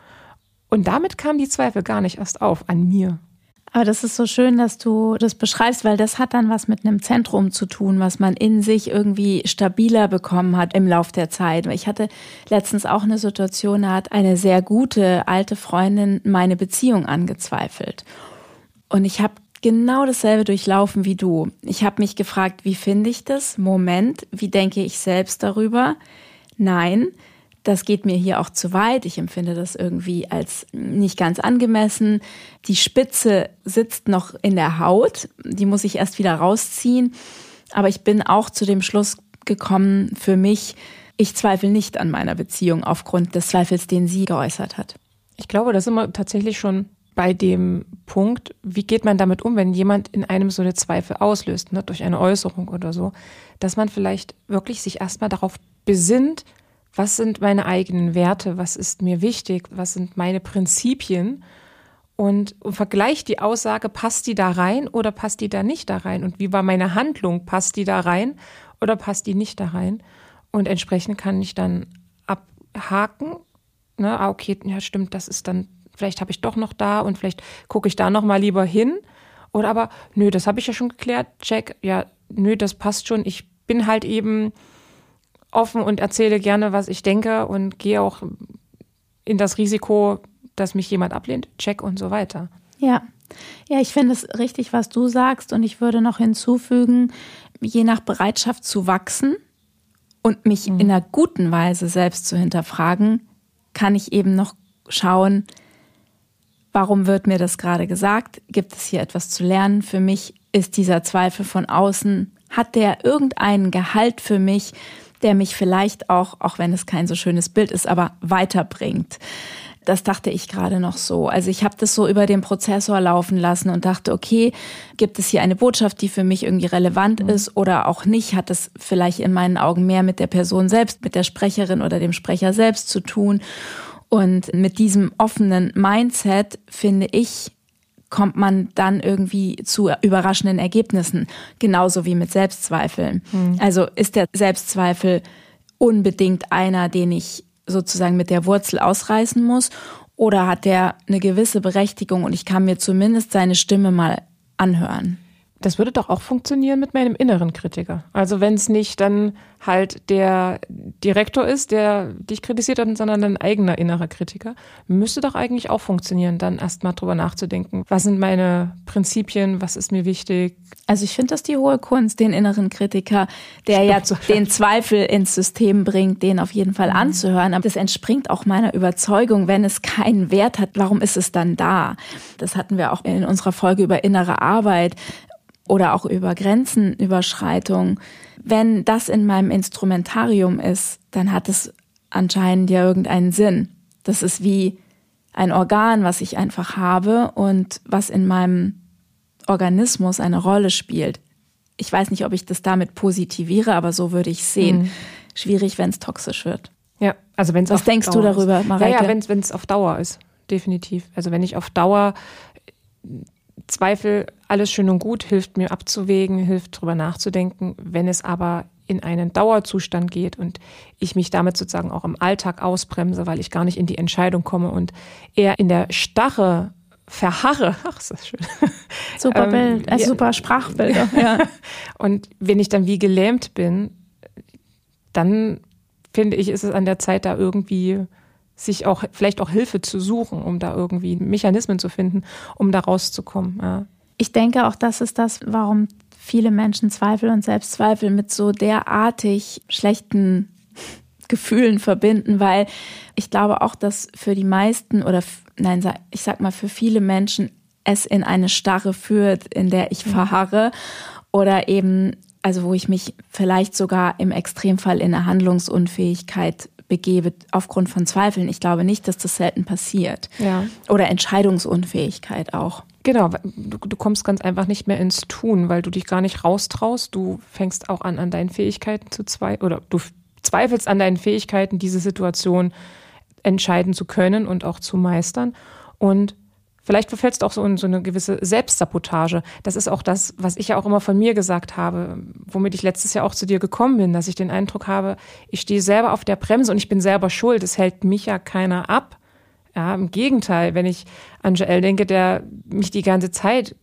Und damit kamen die Zweifel gar nicht erst auf an mir. Aber das ist so schön, dass du das beschreibst, weil das hat dann was mit einem Zentrum zu tun, was man in sich irgendwie stabiler bekommen hat im Lauf der Zeit. Ich hatte letztens auch eine Situation, da hat eine sehr gute alte Freundin meine Beziehung angezweifelt. Und ich habe genau dasselbe durchlaufen wie du. Ich habe mich gefragt, wie finde ich das? Moment, wie denke ich selbst darüber? Nein, das geht mir hier auch zu weit. Ich empfinde das irgendwie als nicht ganz angemessen. Die Spitze sitzt noch in der Haut. Die muss ich erst wieder rausziehen. Aber ich bin auch zu dem Schluss gekommen, für mich, ich zweifle nicht an meiner Beziehung aufgrund des Zweifels, den sie geäußert hat. Ich glaube, da sind wir tatsächlich schon bei dem Punkt, wie geht man damit um, wenn jemand in einem so eine Zweifel auslöst, ne, durch eine Äußerung oder so, dass man vielleicht wirklich sich erstmal darauf besinnt, was sind meine eigenen Werte, was ist mir wichtig, was sind meine Prinzipien? Und, und vergleicht die Aussage, passt die da rein oder passt die da nicht da rein? Und wie war meine Handlung, passt die da rein oder passt die nicht da rein? Und entsprechend kann ich dann abhaken, ne, ah, okay, ja stimmt, das ist dann, vielleicht habe ich doch noch da und vielleicht gucke ich da noch mal lieber hin. Oder aber, nö, das habe ich ja schon geklärt, check, ja, nö, das passt schon, ich bin halt eben offen und erzähle gerne, was ich denke und gehe auch in das Risiko, dass mich jemand ablehnt, check und so weiter. Ja. Ja, ich finde es richtig, was du sagst und ich würde noch hinzufügen, je nach Bereitschaft zu wachsen und mich mhm. in einer guten Weise selbst zu hinterfragen, kann ich eben noch schauen, warum wird mir das gerade gesagt? Gibt es hier etwas zu lernen? Für mich ist dieser Zweifel von außen, hat der irgendeinen Gehalt für mich, der mich vielleicht auch, auch wenn es kein so schönes Bild ist, aber weiterbringt. Das dachte ich gerade noch so. Also ich habe das so über den Prozessor laufen lassen und dachte, okay, gibt es hier eine Botschaft, die für mich irgendwie relevant mhm. ist oder auch nicht? Hat es vielleicht in meinen Augen mehr mit der Person selbst, mit der Sprecherin oder dem Sprecher selbst zu tun? Und mit diesem offenen Mindset finde ich, kommt man dann irgendwie zu überraschenden Ergebnissen, genauso wie mit Selbstzweifeln. Mhm. Also ist der Selbstzweifel unbedingt einer, den ich sozusagen mit der Wurzel ausreißen muss? Oder hat der eine gewisse Berechtigung und ich kann mir zumindest seine Stimme mal anhören? Das würde doch auch funktionieren mit meinem inneren Kritiker. Also wenn es nicht dann halt der Direktor ist, der dich kritisiert hat, sondern dein eigener innerer Kritiker, müsste doch eigentlich auch funktionieren, dann erstmal drüber nachzudenken. Was sind meine Prinzipien? Was ist mir wichtig? Also ich finde das die hohe Kunst, den inneren Kritiker, der ja den Zweifel ins System bringt, den auf jeden Fall mhm. anzuhören. Aber das entspringt auch meiner Überzeugung, wenn es keinen Wert hat, warum ist es dann da? Das hatten wir auch in unserer Folge über innere Arbeit oder auch über Grenzenüberschreitung, wenn das in meinem Instrumentarium ist, dann hat es anscheinend ja irgendeinen Sinn. Das ist wie ein Organ, was ich einfach habe und was in meinem Organismus eine Rolle spielt. Ich weiß nicht, ob ich das damit positiviere, aber so würde ich sehen. Mhm. Schwierig, wenn es toxisch wird. Ja, also wenn es Was denkst Dauer du darüber. Mareike? Ja, ja wenn es auf Dauer ist, definitiv. Also wenn ich auf Dauer Zweifel, alles schön und gut, hilft mir abzuwägen, hilft drüber nachzudenken. Wenn es aber in einen Dauerzustand geht und ich mich damit sozusagen auch im Alltag ausbremse, weil ich gar nicht in die Entscheidung komme und eher in der Starre verharre. Ach, ist das schön. Super Bild, ähm, äh, super Sprachbilder. Ja. und wenn ich dann wie gelähmt bin, dann finde ich, ist es an der Zeit, da irgendwie sich auch vielleicht auch Hilfe zu suchen, um da irgendwie Mechanismen zu finden, um da rauszukommen. Ja. Ich denke auch, das ist das, warum viele Menschen Zweifel und Selbstzweifel mit so derartig schlechten Gefühlen verbinden, weil ich glaube auch, dass für die meisten oder nein, ich sag mal für viele Menschen es in eine Starre führt, in der ich verharre oder eben also wo ich mich vielleicht sogar im Extremfall in eine Handlungsunfähigkeit begebe aufgrund von Zweifeln. Ich glaube nicht, dass das selten passiert. Ja. Oder Entscheidungsunfähigkeit auch. Genau, du, du, kommst ganz einfach nicht mehr ins Tun, weil du dich gar nicht raustraust. Du fängst auch an, an deinen Fähigkeiten zu zweifeln oder du zweifelst an deinen Fähigkeiten, diese Situation entscheiden zu können und auch zu meistern. Und Vielleicht verfällst du auch so in so eine gewisse Selbstsabotage. Das ist auch das, was ich ja auch immer von mir gesagt habe, womit ich letztes Jahr auch zu dir gekommen bin, dass ich den Eindruck habe, ich stehe selber auf der Bremse und ich bin selber schuld. Es hält mich ja keiner ab. Ja, im Gegenteil, wenn ich an Joel denke, der mich die ganze Zeit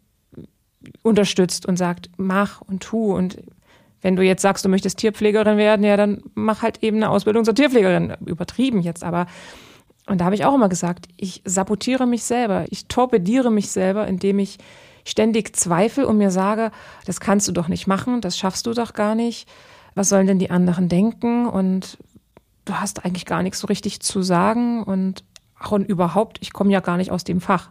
unterstützt und sagt, mach und tu und wenn du jetzt sagst, du möchtest Tierpflegerin werden, ja, dann mach halt eben eine Ausbildung zur Tierpflegerin. Übertrieben jetzt, aber und da habe ich auch immer gesagt, ich sabotiere mich selber, ich torpediere mich selber, indem ich ständig zweifle und mir sage, das kannst du doch nicht machen, das schaffst du doch gar nicht. Was sollen denn die anderen denken? Und du hast eigentlich gar nichts so richtig zu sagen und ach und überhaupt, ich komme ja gar nicht aus dem Fach.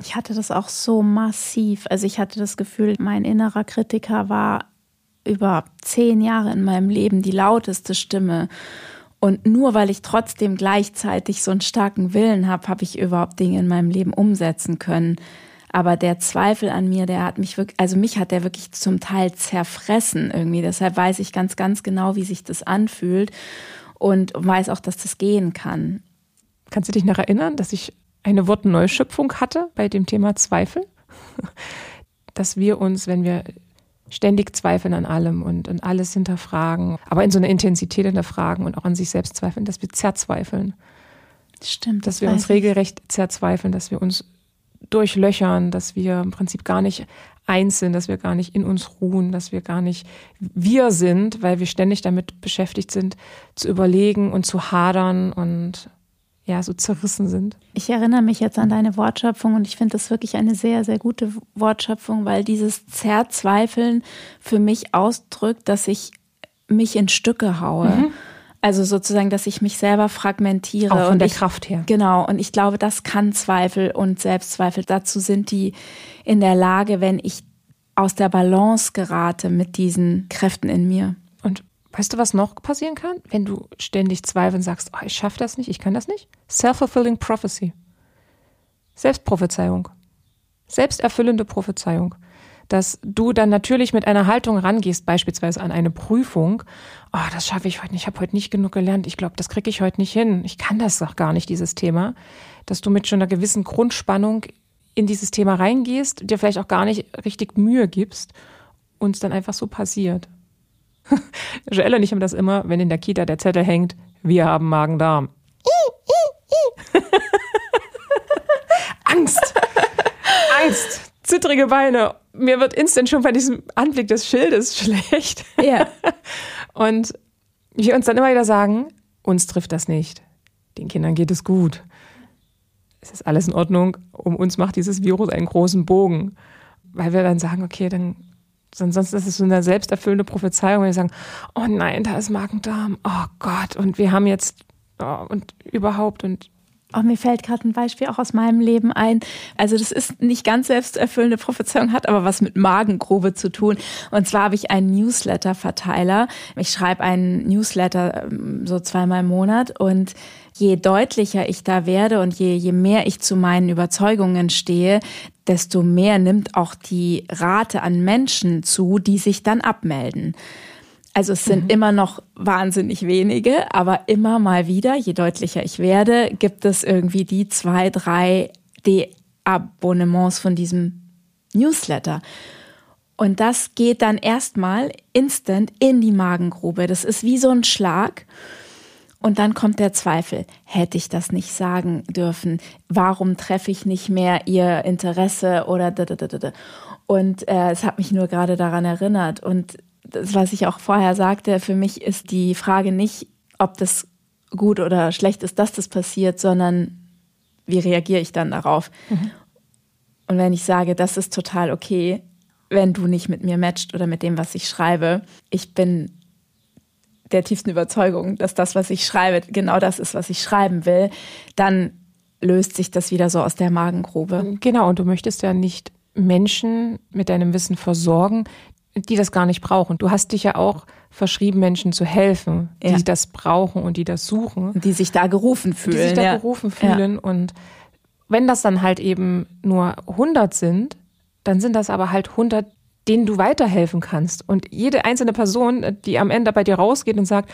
Ich hatte das auch so massiv. Also ich hatte das Gefühl, mein innerer Kritiker war über zehn Jahre in meinem Leben die lauteste Stimme. Und nur weil ich trotzdem gleichzeitig so einen starken Willen habe, habe ich überhaupt Dinge in meinem Leben umsetzen können. Aber der Zweifel an mir, der hat mich wirklich, also mich hat der wirklich zum Teil zerfressen irgendwie. Deshalb weiß ich ganz, ganz genau, wie sich das anfühlt und weiß auch, dass das gehen kann. Kannst du dich noch erinnern, dass ich eine Wortneuschöpfung hatte bei dem Thema Zweifel? Dass wir uns, wenn wir ständig zweifeln an allem und, und alles hinterfragen, aber in so einer Intensität hinterfragen und auch an sich selbst zweifeln, dass wir zerzweifeln. Stimmt. Dass wir uns regelrecht zerzweifeln, dass wir uns durchlöchern, dass wir im Prinzip gar nicht eins sind, dass wir gar nicht in uns ruhen, dass wir gar nicht wir sind, weil wir ständig damit beschäftigt sind, zu überlegen und zu hadern und ja, so zerrissen sind. Ich erinnere mich jetzt an deine Wortschöpfung und ich finde das wirklich eine sehr, sehr gute Wortschöpfung, weil dieses Zerzweifeln für mich ausdrückt, dass ich mich in Stücke haue. Mhm. Also sozusagen, dass ich mich selber fragmentiere. Auch von und der ich, Kraft her. Genau. Und ich glaube, das kann Zweifel und Selbstzweifel. Dazu sind die in der Lage, wenn ich aus der Balance gerate mit diesen Kräften in mir. Weißt du, was noch passieren kann, wenn du ständig zweifeln sagst, oh, ich schaffe das nicht, ich kann das nicht? Self-fulfilling prophecy. Selbstprophezeiung. Selbsterfüllende Prophezeiung. Dass du dann natürlich mit einer Haltung rangehst, beispielsweise an eine Prüfung. Oh, das schaffe ich heute nicht. Ich habe heute nicht genug gelernt. Ich glaube, das kriege ich heute nicht hin. Ich kann das doch gar nicht, dieses Thema. Dass du mit schon einer gewissen Grundspannung in dieses Thema reingehst, dir vielleicht auch gar nicht richtig Mühe gibst und es dann einfach so passiert. Joelle und ich haben das immer, wenn in der Kita der Zettel hängt, wir haben Magen-Darm. Angst. Angst. Zittrige Beine. Mir wird instant schon bei diesem Anblick des Schildes schlecht. Ja. Und wir uns dann immer wieder sagen, uns trifft das nicht. Den Kindern geht es gut. Es ist alles in Ordnung. Um uns macht dieses Virus einen großen Bogen. Weil wir dann sagen, okay, dann Sonst ist es so eine selbsterfüllende Prophezeiung, wenn wir sagen, oh nein, da ist Magen-Darm, oh Gott, und wir haben jetzt, oh, und überhaupt, und Oh, mir fällt gerade ein Beispiel auch aus meinem Leben ein. Also das ist nicht ganz selbsterfüllende Prophezeiung, hat aber was mit Magengrube zu tun. Und zwar habe ich einen Newsletter-Verteiler. Ich schreibe einen Newsletter ähm, so zweimal im Monat und je deutlicher ich da werde und je, je mehr ich zu meinen Überzeugungen stehe, desto mehr nimmt auch die Rate an Menschen zu, die sich dann abmelden. Also es sind mhm. immer noch wahnsinnig wenige, aber immer mal wieder, je deutlicher ich werde, gibt es irgendwie die zwei, drei D-Abonnements von diesem Newsletter. Und das geht dann erstmal instant in die Magengrube. Das ist wie so ein Schlag. Und dann kommt der Zweifel. Hätte ich das nicht sagen dürfen? Warum treffe ich nicht mehr ihr Interesse oder da, da, da, da. Und äh, es hat mich nur gerade daran erinnert. Und das, was ich auch vorher sagte, für mich ist die Frage nicht, ob das gut oder schlecht ist, dass das passiert, sondern wie reagiere ich dann darauf? Mhm. Und wenn ich sage, das ist total okay, wenn du nicht mit mir matcht oder mit dem, was ich schreibe, ich bin der tiefsten Überzeugung, dass das, was ich schreibe, genau das ist, was ich schreiben will, dann löst sich das wieder so aus der Magengrube. Genau, und du möchtest ja nicht Menschen mit deinem Wissen versorgen, die das gar nicht brauchen. Du hast dich ja auch verschrieben, Menschen zu helfen, die ja. das brauchen und die das suchen. Die sich da gerufen fühlen. Die sich da ja. gerufen fühlen. Ja. Und wenn das dann halt eben nur 100 sind, dann sind das aber halt 100, denen du weiterhelfen kannst. Und jede einzelne Person, die am Ende bei dir rausgeht und sagt,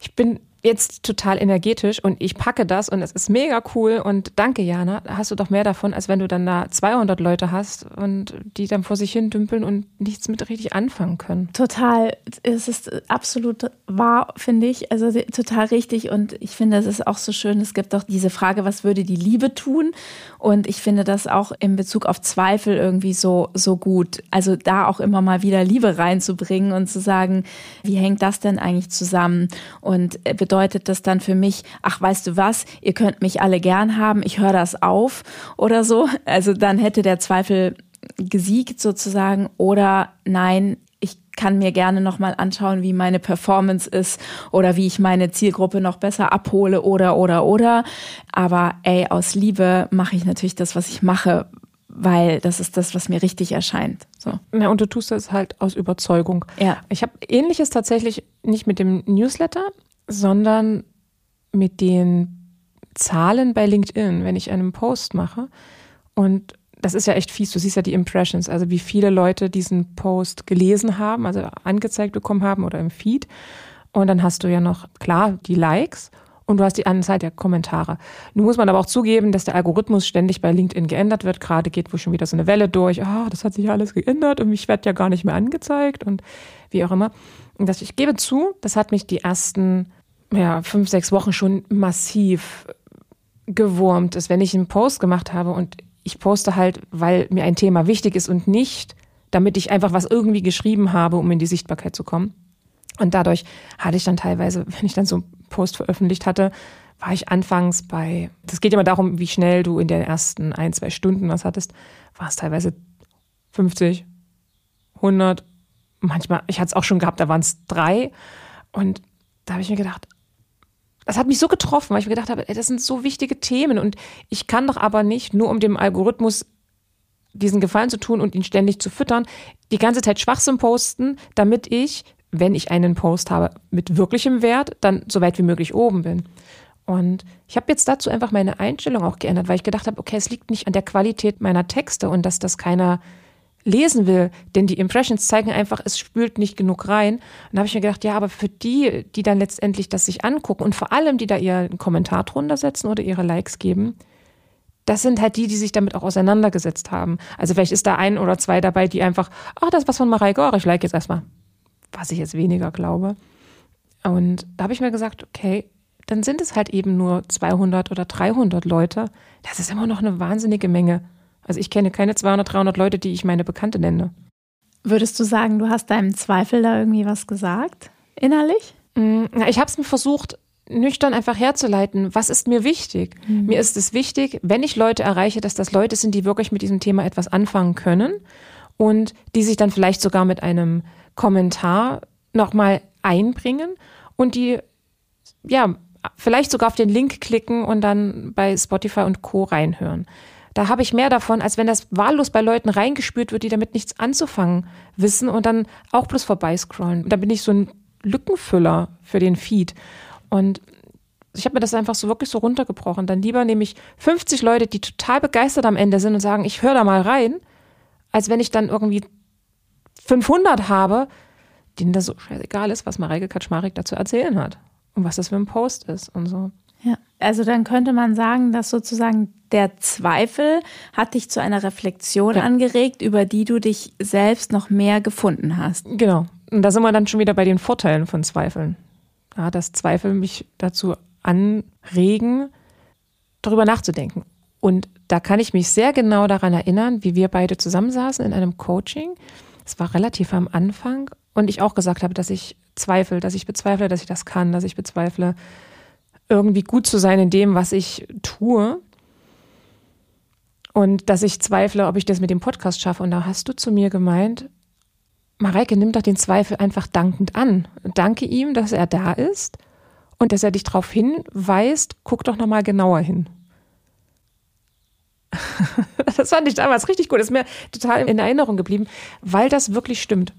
ich bin jetzt total energetisch und ich packe das und es ist mega cool und danke Jana, hast du doch mehr davon, als wenn du dann da 200 Leute hast und die dann vor sich hin dümpeln und nichts mit richtig anfangen können. Total, es ist absolut wahr, finde ich, also total richtig. Und ich finde, es ist auch so schön, es gibt auch diese Frage, was würde die Liebe tun? Und ich finde das auch in Bezug auf Zweifel irgendwie so, so gut, also da auch immer mal wieder Liebe reinzubringen und zu sagen, wie hängt das denn eigentlich zusammen? Und bedeutet das dann für mich, ach, weißt du was, ihr könnt mich alle gern haben, ich höre das auf oder so. Also dann hätte der Zweifel gesiegt sozusagen oder nein, ich kann mir gerne nochmal anschauen, wie meine Performance ist oder wie ich meine Zielgruppe noch besser abhole oder oder oder. Aber ey, aus Liebe mache ich natürlich das, was ich mache, weil das ist das, was mir richtig erscheint. So. Ja, und du tust das halt aus Überzeugung. Ja. Ich habe ähnliches tatsächlich nicht mit dem Newsletter, sondern mit den Zahlen bei LinkedIn, wenn ich einen Post mache. Und das ist ja echt fies. Du siehst ja die Impressions, also wie viele Leute diesen Post gelesen haben, also angezeigt bekommen haben oder im Feed. Und dann hast du ja noch, klar, die Likes und du hast die Anzahl der Kommentare. Nun muss man aber auch zugeben, dass der Algorithmus ständig bei LinkedIn geändert wird. Gerade geht wohl schon wieder so eine Welle durch. Ah, oh, das hat sich alles geändert und ich werde ja gar nicht mehr angezeigt und wie auch immer. Und das, ich gebe zu, das hat mich die ersten ja, fünf, sechs Wochen schon massiv gewurmt ist, wenn ich einen Post gemacht habe und ich poste halt, weil mir ein Thema wichtig ist und nicht, damit ich einfach was irgendwie geschrieben habe, um in die Sichtbarkeit zu kommen. Und dadurch hatte ich dann teilweise, wenn ich dann so einen Post veröffentlicht hatte, war ich anfangs bei, das geht immer darum, wie schnell du in den ersten ein, zwei Stunden was hattest, war es teilweise 50, 100, manchmal, ich hatte es auch schon gehabt, da waren es drei. Und da habe ich mir gedacht, das hat mich so getroffen, weil ich mir gedacht habe, ey, das sind so wichtige Themen und ich kann doch aber nicht nur um dem Algorithmus diesen Gefallen zu tun und ihn ständig zu füttern, die ganze Zeit Schwachsinn posten, damit ich, wenn ich einen Post habe mit wirklichem Wert, dann so weit wie möglich oben bin. Und ich habe jetzt dazu einfach meine Einstellung auch geändert, weil ich gedacht habe, okay, es liegt nicht an der Qualität meiner Texte und dass das keiner lesen will, denn die Impressions zeigen einfach, es spült nicht genug rein. Und da habe ich mir gedacht, ja, aber für die, die dann letztendlich das sich angucken und vor allem, die da ihren Kommentar drunter setzen oder ihre Likes geben, das sind halt die, die sich damit auch auseinandergesetzt haben. Also vielleicht ist da ein oder zwei dabei, die einfach, ach, das ist was von Mareike, oh, ich like jetzt erstmal. Was ich jetzt weniger glaube. Und da habe ich mir gesagt, okay, dann sind es halt eben nur 200 oder 300 Leute. Das ist immer noch eine wahnsinnige Menge. Also ich kenne keine 200, 300 Leute, die ich meine Bekannte nenne. Würdest du sagen, du hast deinem Zweifel da irgendwie was gesagt, innerlich? Mm, ich habe es mir versucht, nüchtern einfach herzuleiten, was ist mir wichtig? Mhm. Mir ist es wichtig, wenn ich Leute erreiche, dass das Leute sind, die wirklich mit diesem Thema etwas anfangen können und die sich dann vielleicht sogar mit einem Kommentar nochmal einbringen und die, ja, vielleicht sogar auf den Link klicken und dann bei Spotify und Co. reinhören. Da habe ich mehr davon, als wenn das wahllos bei Leuten reingespürt wird, die damit nichts anzufangen wissen und dann auch bloß vorbeiscrollen. Da bin ich so ein Lückenfüller für den Feed. Und ich habe mir das einfach so wirklich so runtergebrochen. Dann lieber nehme ich 50 Leute, die total begeistert am Ende sind und sagen, ich höre da mal rein, als wenn ich dann irgendwie 500 habe, denen das so scheißegal ist, was Mareike Kaczmarek dazu erzählen hat und was das für ein Post ist und so. Ja, also dann könnte man sagen, dass sozusagen der Zweifel hat dich zu einer Reflexion ja. angeregt, über die du dich selbst noch mehr gefunden hast. Genau. Und da sind wir dann schon wieder bei den Vorteilen von Zweifeln ja, dass Zweifel mich dazu anregen, darüber nachzudenken. Und da kann ich mich sehr genau daran erinnern, wie wir beide zusammensaßen in einem Coaching. Es war relativ am Anfang und ich auch gesagt habe, dass ich zweifle, dass ich bezweifle, dass ich das kann, dass ich bezweifle, irgendwie gut zu sein in dem, was ich tue. Und dass ich zweifle, ob ich das mit dem Podcast schaffe. Und da hast du zu mir gemeint, Mareike, nimm doch den Zweifel einfach dankend an. Danke ihm, dass er da ist und dass er dich darauf hinweist, guck doch nochmal genauer hin. das fand ich damals richtig gut. Das ist mir total in Erinnerung geblieben, weil das wirklich stimmt.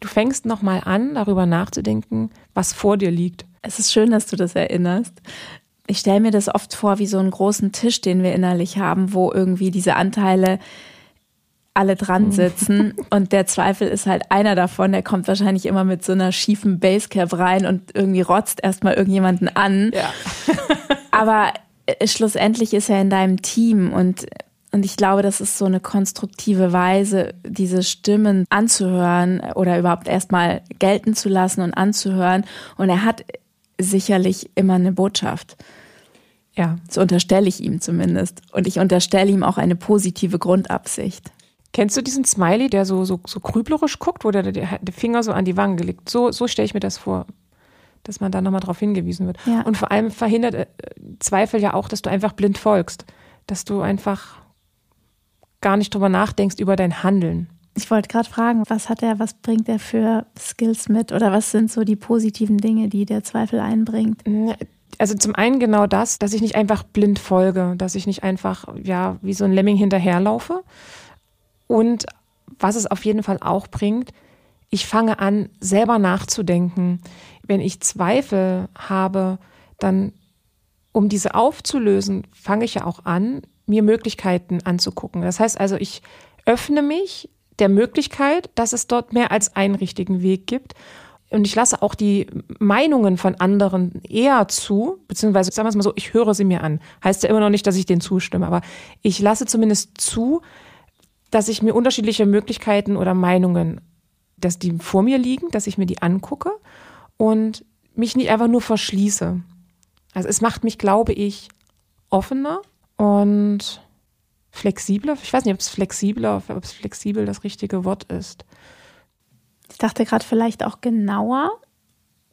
Du fängst nochmal an, darüber nachzudenken, was vor dir liegt. Es ist schön, dass du das erinnerst. Ich stelle mir das oft vor wie so einen großen Tisch, den wir innerlich haben, wo irgendwie diese Anteile alle dran mhm. sitzen. Und der Zweifel ist halt einer davon, der kommt wahrscheinlich immer mit so einer schiefen Basecap rein und irgendwie rotzt erstmal irgendjemanden an. Ja. Aber äh, schlussendlich ist er in deinem Team und und ich glaube, das ist so eine konstruktive Weise, diese Stimmen anzuhören oder überhaupt erstmal gelten zu lassen und anzuhören. Und er hat sicherlich immer eine Botschaft. Ja. So unterstelle ich ihm zumindest. Und ich unterstelle ihm auch eine positive Grundabsicht. Kennst du diesen Smiley, der so, so, so grüblerisch guckt, wo der, der, der Finger so an die Wangen gelegt? So, so stelle ich mir das vor, dass man da nochmal drauf hingewiesen wird. Ja. Und vor allem verhindert äh, Zweifel ja auch, dass du einfach blind folgst. Dass du einfach gar nicht drüber nachdenkst über dein Handeln. Ich wollte gerade fragen, was hat er, was bringt er für Skills mit oder was sind so die positiven Dinge, die der Zweifel einbringt? Also zum einen genau das, dass ich nicht einfach blind folge, dass ich nicht einfach ja wie so ein Lemming hinterherlaufe, und was es auf jeden Fall auch bringt, ich fange an, selber nachzudenken. Wenn ich Zweifel habe, dann, um diese aufzulösen, fange ich ja auch an, mir Möglichkeiten anzugucken. Das heißt also, ich öffne mich der Möglichkeit, dass es dort mehr als einen richtigen Weg gibt. Und ich lasse auch die Meinungen von anderen eher zu, beziehungsweise sagen wir es mal so, ich höre sie mir an. Heißt ja immer noch nicht, dass ich denen zustimme, aber ich lasse zumindest zu, dass ich mir unterschiedliche Möglichkeiten oder Meinungen, dass die vor mir liegen, dass ich mir die angucke und mich nicht einfach nur verschließe. Also es macht mich, glaube ich, offener und flexibler. Ich weiß nicht, ob es flexibler, ob es flexibel das richtige Wort ist. Ich dachte gerade vielleicht auch genauer.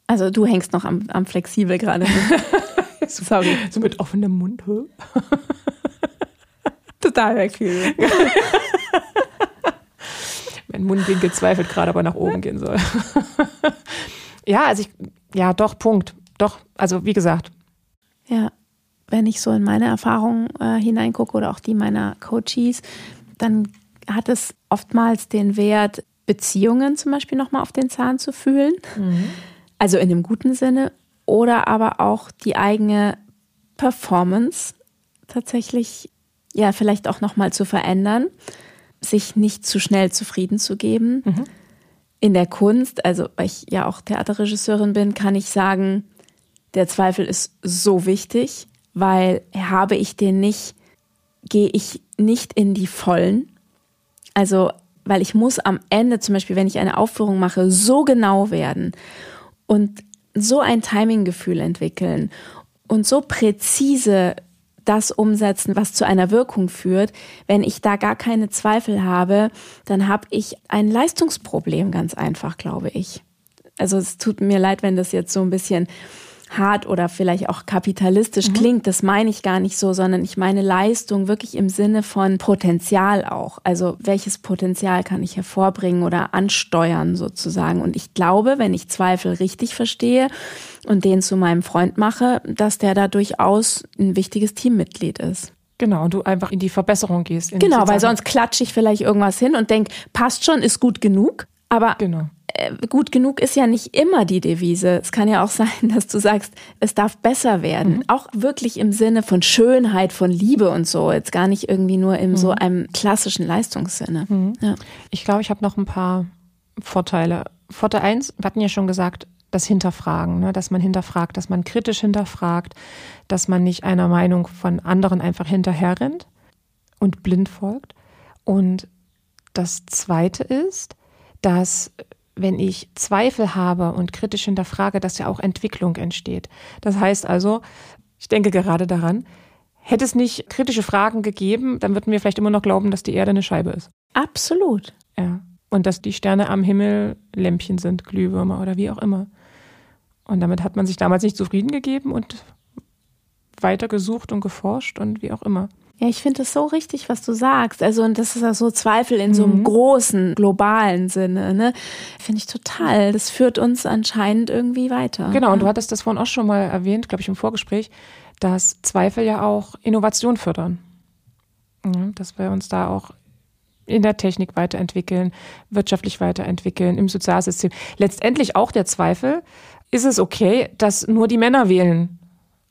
Also du hängst noch am, am flexibel gerade. Sorry. So mit offenem Mund. Total wegfühlen. mein Mundwinkel zweifelt gerade, aber nach oben gehen soll. ja, also ich, ja, doch, Punkt. Doch, also wie gesagt, Ja, wenn ich so in meine Erfahrungen äh, hineingucke oder auch die meiner Coaches, dann hat es oftmals den Wert, Beziehungen zum Beispiel nochmal auf den Zahn zu fühlen. Mhm. Also in dem guten Sinne. Oder aber auch die eigene Performance tatsächlich, ja, vielleicht auch nochmal zu verändern, sich nicht zu schnell zufrieden zu geben. Mhm. In der Kunst, also weil ich ja auch Theaterregisseurin bin, kann ich sagen, der Zweifel ist so wichtig, weil habe ich den nicht, gehe ich nicht in die Vollen. Also, weil ich muss am Ende zum Beispiel, wenn ich eine Aufführung mache, so genau werden und so ein Timinggefühl entwickeln und so präzise das umsetzen, was zu einer Wirkung führt. Wenn ich da gar keine Zweifel habe, dann habe ich ein Leistungsproblem ganz einfach, glaube ich. Also es tut mir leid, wenn das jetzt so ein bisschen hart oder vielleicht auch kapitalistisch mhm. klingt, das meine ich gar nicht so, sondern ich meine Leistung wirklich im Sinne von Potenzial auch. Also welches Potenzial kann ich hervorbringen oder ansteuern sozusagen. Und ich glaube, wenn ich Zweifel richtig verstehe und den zu meinem Freund mache, dass der da durchaus ein wichtiges Teammitglied ist. Genau, und du einfach in die Verbesserung gehst. Genau, weil sonst klatsche ich vielleicht irgendwas hin und denke, passt schon, ist gut genug. Aber genau. Äh, gut genug ist ja nicht immer die Devise. Es kann ja auch sein, dass du sagst, es darf besser werden. Mhm. Auch wirklich im Sinne von Schönheit, von Liebe und so. Jetzt gar nicht irgendwie nur in mhm. so einem klassischen Leistungssinne. Mhm. Ja. Ich glaube, ich habe noch ein paar Vorteile. Vorteil eins, wir hatten ja schon gesagt, das Hinterfragen, ne? dass man hinterfragt, dass man kritisch hinterfragt, dass man nicht einer Meinung von anderen einfach hinterherrennt und blind folgt. Und das Zweite ist, dass wenn ich Zweifel habe und kritisch hinterfrage, dass ja auch Entwicklung entsteht. Das heißt also, ich denke gerade daran, hätte es nicht kritische Fragen gegeben, dann würden wir vielleicht immer noch glauben, dass die Erde eine Scheibe ist. Absolut. Ja. Und dass die Sterne am Himmel Lämpchen sind, Glühwürmer oder wie auch immer. Und damit hat man sich damals nicht zufrieden gegeben und weitergesucht und geforscht und wie auch immer. Ja, ich finde es so richtig, was du sagst. Also, und das ist ja so Zweifel in so einem mhm. großen, globalen Sinne, ne? Finde ich total. Das führt uns anscheinend irgendwie weiter. Genau, und du hattest das vorhin auch schon mal erwähnt, glaube ich, im Vorgespräch, dass Zweifel ja auch Innovation fördern. Ja, dass wir uns da auch in der Technik weiterentwickeln, wirtschaftlich weiterentwickeln, im Sozialsystem. Letztendlich auch der Zweifel, ist es okay, dass nur die Männer wählen?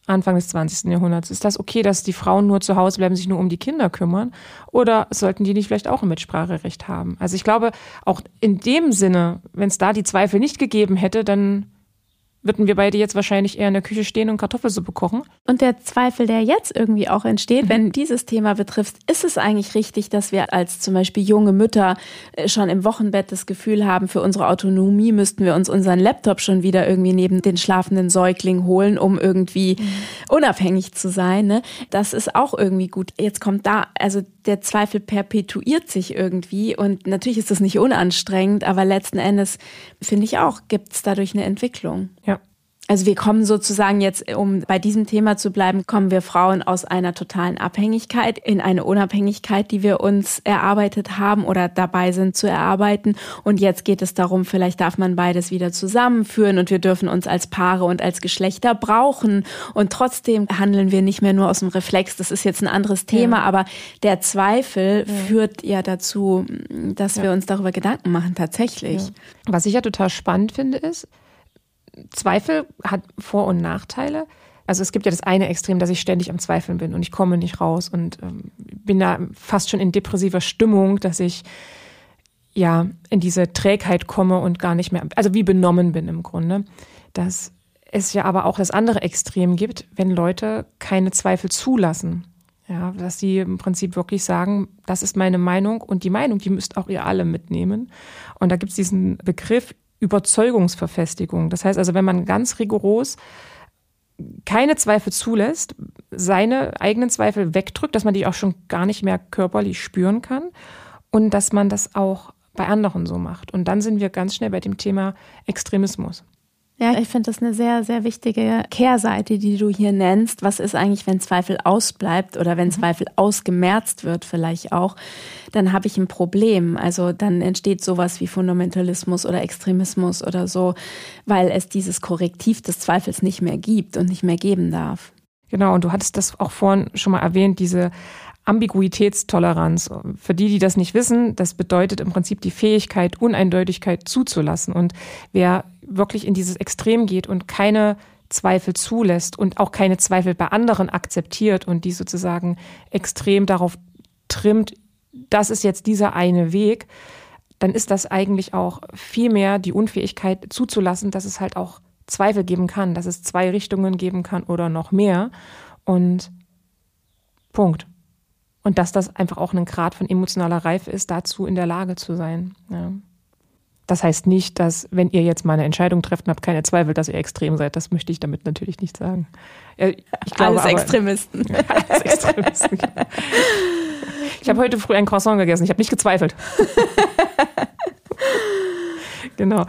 Anfang des 20. Jahrhunderts. Ist das okay, dass die Frauen nur zu Hause bleiben, sich nur um die Kinder kümmern? Oder sollten die nicht vielleicht auch ein Mitspracherecht haben? Also ich glaube, auch in dem Sinne, wenn es da die Zweifel nicht gegeben hätte, dann würden wir beide jetzt wahrscheinlich eher in der Küche stehen und Kartoffelsuppe kochen. Und der Zweifel, der jetzt irgendwie auch entsteht, mhm. wenn dieses Thema betrifft, ist es eigentlich richtig, dass wir als zum Beispiel junge Mütter äh, schon im Wochenbett das Gefühl haben, für unsere Autonomie müssten wir uns unseren Laptop schon wieder irgendwie neben den schlafenden Säugling holen, um irgendwie mhm. unabhängig zu sein. Ne? Das ist auch irgendwie gut. Jetzt kommt da, also der Zweifel perpetuiert sich irgendwie und natürlich ist das nicht unanstrengend, aber letzten Endes finde ich auch, gibt es dadurch eine Entwicklung. Ja. Also wir kommen sozusagen jetzt, um bei diesem Thema zu bleiben, kommen wir Frauen aus einer totalen Abhängigkeit in eine Unabhängigkeit, die wir uns erarbeitet haben oder dabei sind zu erarbeiten. Und jetzt geht es darum, vielleicht darf man beides wieder zusammenführen und wir dürfen uns als Paare und als Geschlechter brauchen. Und trotzdem handeln wir nicht mehr nur aus dem Reflex. Das ist jetzt ein anderes Thema, ja. aber der Zweifel ja. führt ja dazu, dass ja. wir uns darüber Gedanken machen, tatsächlich. Was ich ja total spannend finde, ist, Zweifel hat Vor- und Nachteile. Also es gibt ja das eine Extrem, dass ich ständig am Zweifeln bin und ich komme nicht raus und ähm, bin da fast schon in depressiver Stimmung, dass ich ja in diese Trägheit komme und gar nicht mehr, also wie benommen bin im Grunde. Dass es ja aber auch das andere Extrem gibt, wenn Leute keine Zweifel zulassen. Ja, dass sie im Prinzip wirklich sagen, das ist meine Meinung und die Meinung, die müsst auch ihr alle mitnehmen. Und da gibt es diesen Begriff Überzeugungsverfestigung. Das heißt also, wenn man ganz rigoros keine Zweifel zulässt, seine eigenen Zweifel wegdrückt, dass man die auch schon gar nicht mehr körperlich spüren kann und dass man das auch bei anderen so macht. Und dann sind wir ganz schnell bei dem Thema Extremismus. Ja, ich finde das eine sehr, sehr wichtige Kehrseite, die du hier nennst. Was ist eigentlich, wenn Zweifel ausbleibt oder wenn mhm. Zweifel ausgemerzt wird vielleicht auch? Dann habe ich ein Problem. Also dann entsteht sowas wie Fundamentalismus oder Extremismus oder so, weil es dieses Korrektiv des Zweifels nicht mehr gibt und nicht mehr geben darf. Genau, und du hattest das auch vorhin schon mal erwähnt, diese Ambiguitätstoleranz. Für die, die das nicht wissen, das bedeutet im Prinzip die Fähigkeit, Uneindeutigkeit zuzulassen. Und wer wirklich in dieses Extrem geht und keine Zweifel zulässt und auch keine Zweifel bei anderen akzeptiert und die sozusagen extrem darauf trimmt, das ist jetzt dieser eine Weg, dann ist das eigentlich auch viel mehr die Unfähigkeit zuzulassen, dass es halt auch Zweifel geben kann, dass es zwei Richtungen geben kann oder noch mehr. Und Punkt. Und dass das einfach auch ein Grad von emotionaler Reife ist, dazu in der Lage zu sein. Ja. Das heißt nicht, dass, wenn ihr jetzt mal eine Entscheidung trefft und habt keine Zweifel, dass ihr extrem seid. Das möchte ich damit natürlich nicht sagen. Ich glaube, alles aber, Extremisten. alles Extremisten. Ich habe heute früh ein Croissant gegessen. Ich habe nicht gezweifelt. genau.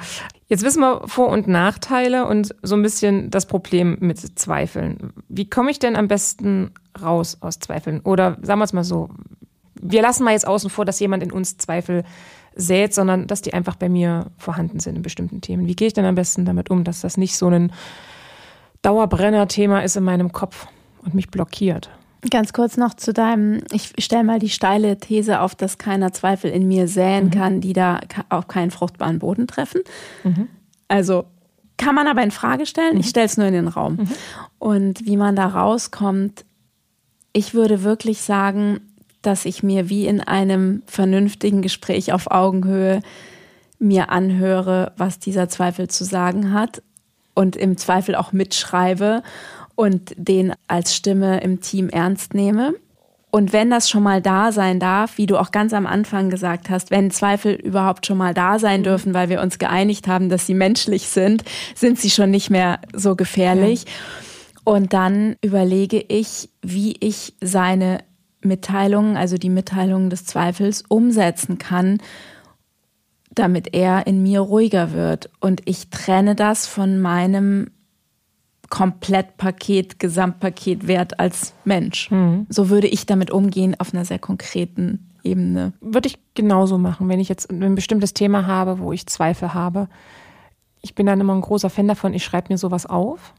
Jetzt wissen wir Vor- und Nachteile und so ein bisschen das Problem mit Zweifeln. Wie komme ich denn am besten raus aus Zweifeln? Oder sagen wir es mal so, wir lassen mal jetzt außen vor, dass jemand in uns Zweifel sät, sondern dass die einfach bei mir vorhanden sind in bestimmten Themen. Wie gehe ich denn am besten damit um, dass das nicht so ein Dauerbrenner-Thema ist in meinem Kopf und mich blockiert? Ganz kurz noch zu deinem, ich stelle mal die steile These auf, dass keiner Zweifel in mir säen mhm. kann, die da auf keinen fruchtbaren Boden treffen. Mhm. Also kann man aber in Frage stellen, mhm. ich stelle es nur in den Raum. Mhm. Und wie man da rauskommt, ich würde wirklich sagen, dass ich mir wie in einem vernünftigen Gespräch auf Augenhöhe mir anhöre, was dieser Zweifel zu sagen hat und im Zweifel auch mitschreibe und den als Stimme im Team ernst nehme. Und wenn das schon mal da sein darf, wie du auch ganz am Anfang gesagt hast, wenn Zweifel überhaupt schon mal da sein mhm. dürfen, weil wir uns geeinigt haben, dass sie menschlich sind, sind sie schon nicht mehr so gefährlich. Ja. Und dann überlege ich, wie ich seine Mitteilungen, also die Mitteilungen des Zweifels, umsetzen kann, damit er in mir ruhiger wird. Und ich trenne das von meinem Komplettpaket, Gesamtpaket Wert als Mensch. Mhm. So würde ich damit umgehen auf einer sehr konkreten Ebene. Würde ich genauso machen, wenn ich jetzt ein bestimmtes Thema habe, wo ich Zweifel habe. Ich bin dann immer ein großer Fan davon, ich schreibe mir sowas auf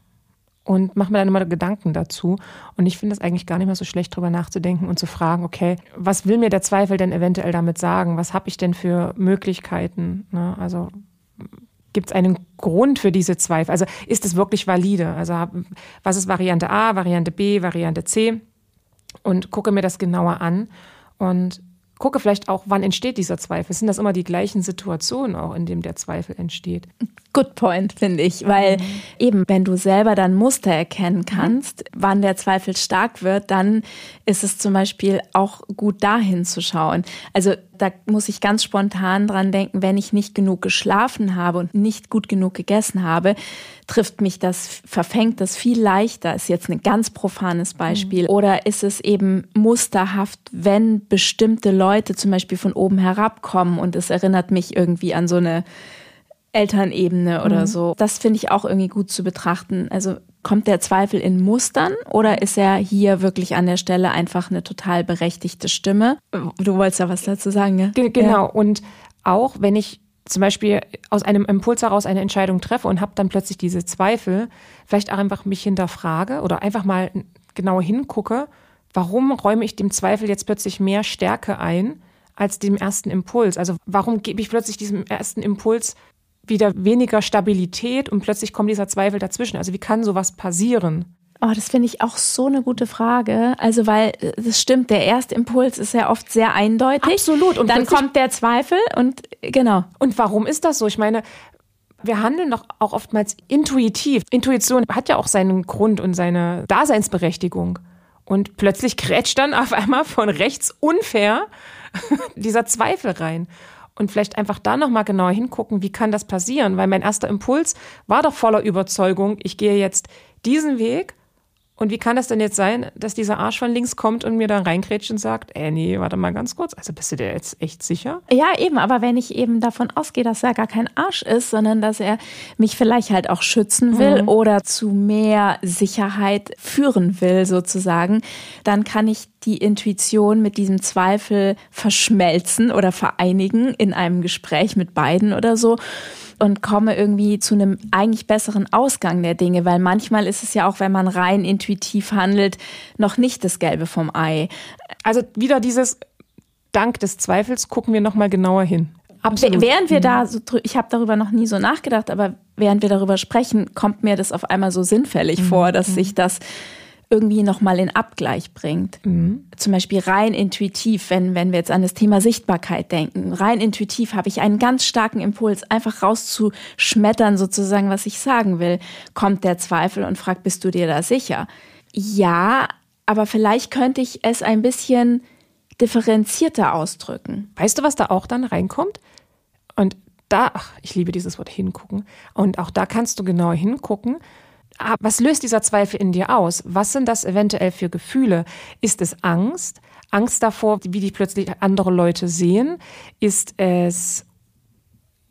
und mache mir dann immer Gedanken dazu. Und ich finde es eigentlich gar nicht mehr so schlecht, darüber nachzudenken und zu fragen, okay, was will mir der Zweifel denn eventuell damit sagen? Was habe ich denn für Möglichkeiten? Ne? Also gibt es einen Grund für diese Zweifel? Also ist es wirklich valide? Also was ist Variante A, Variante B, Variante C? Und gucke mir das genauer an und gucke vielleicht auch, wann entsteht dieser Zweifel. Sind das immer die gleichen Situationen auch, in denen der Zweifel entsteht? Good point, finde ich, weil mhm. eben, wenn du selber dann Muster erkennen mhm. kannst, mhm. wann der Zweifel stark wird, dann ist es zum Beispiel auch gut dahin zu schauen. Also da muss ich ganz spontan dran denken, wenn ich nicht genug geschlafen habe und nicht gut genug gegessen habe, trifft mich das, verfängt das viel leichter, ist jetzt ein ganz profanes Beispiel. Mhm. Oder ist es eben musterhaft, wenn bestimmte Leute zum Beispiel von oben herabkommen und es erinnert mich irgendwie an so eine Elternebene oder mhm. so. Das finde ich auch irgendwie gut zu betrachten. Also kommt der Zweifel in Mustern oder ist er hier wirklich an der Stelle einfach eine total berechtigte Stimme? Du wolltest ja was dazu sagen, ja? Genau. Ja. Und auch wenn ich zum Beispiel aus einem Impuls heraus eine Entscheidung treffe und habe dann plötzlich diese Zweifel, vielleicht auch einfach mich hinterfrage oder einfach mal genauer hingucke, warum räume ich dem Zweifel jetzt plötzlich mehr Stärke ein als dem ersten Impuls? Also warum gebe ich plötzlich diesem ersten Impuls wieder weniger Stabilität und plötzlich kommt dieser Zweifel dazwischen? Also wie kann sowas passieren? Oh, das finde ich auch so eine gute Frage. Also, weil das stimmt, der erste Impuls ist ja oft sehr eindeutig. Absolut. Und dann kommt der Zweifel und genau. Und warum ist das so? Ich meine, wir handeln doch auch oftmals intuitiv. Intuition hat ja auch seinen Grund und seine Daseinsberechtigung. Und plötzlich krätscht dann auf einmal von rechts unfair dieser Zweifel rein und vielleicht einfach da nochmal genauer hingucken, wie kann das passieren? Weil mein erster Impuls war doch voller Überzeugung, ich gehe jetzt diesen Weg und wie kann das denn jetzt sein, dass dieser Arsch von links kommt und mir da reingrätscht und sagt, ey, nee, warte mal ganz kurz, also bist du dir jetzt echt sicher? Ja, eben, aber wenn ich eben davon ausgehe, dass er gar kein Arsch ist, sondern dass er mich vielleicht halt auch schützen will mhm. oder zu mehr Sicherheit führen will, sozusagen, dann kann ich die Intuition mit diesem Zweifel verschmelzen oder vereinigen in einem Gespräch mit beiden oder so und komme irgendwie zu einem eigentlich besseren Ausgang der Dinge, weil manchmal ist es ja auch, wenn man rein intuitiv handelt, noch nicht das Gelbe vom Ei. Also wieder dieses Dank des Zweifels gucken wir noch mal genauer hin. Absolut. Während wir da so, ich habe darüber noch nie so nachgedacht, aber während wir darüber sprechen, kommt mir das auf einmal so sinnfällig mhm. vor, dass sich das irgendwie nochmal in Abgleich bringt. Mhm. Zum Beispiel rein intuitiv, wenn, wenn wir jetzt an das Thema Sichtbarkeit denken. Rein intuitiv habe ich einen ganz starken Impuls, einfach rauszuschmettern, sozusagen, was ich sagen will. Kommt der Zweifel und fragt, bist du dir da sicher? Ja, aber vielleicht könnte ich es ein bisschen differenzierter ausdrücken. Weißt du, was da auch dann reinkommt? Und da, ach, ich liebe dieses Wort hingucken. Und auch da kannst du genau hingucken was löst dieser Zweifel in dir aus? Was sind das eventuell für Gefühle? Ist es Angst? Angst davor, wie dich plötzlich andere Leute sehen? Ist es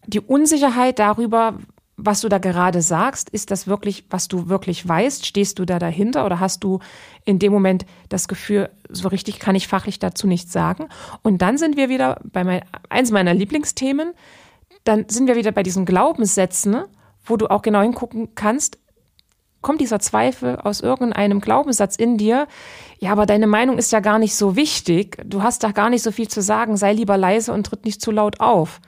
die Unsicherheit darüber, was du da gerade sagst? Ist das wirklich, was du wirklich weißt? Stehst du da dahinter oder hast du in dem Moment das Gefühl, so richtig kann ich fachlich dazu nichts sagen? Und dann sind wir wieder bei mein, eins meiner Lieblingsthemen. Dann sind wir wieder bei diesen Glaubenssätzen, wo du auch genau hingucken kannst, kommt dieser Zweifel aus irgendeinem Glaubenssatz in dir, ja, aber deine Meinung ist ja gar nicht so wichtig, du hast da gar nicht so viel zu sagen, sei lieber leise und tritt nicht zu laut auf.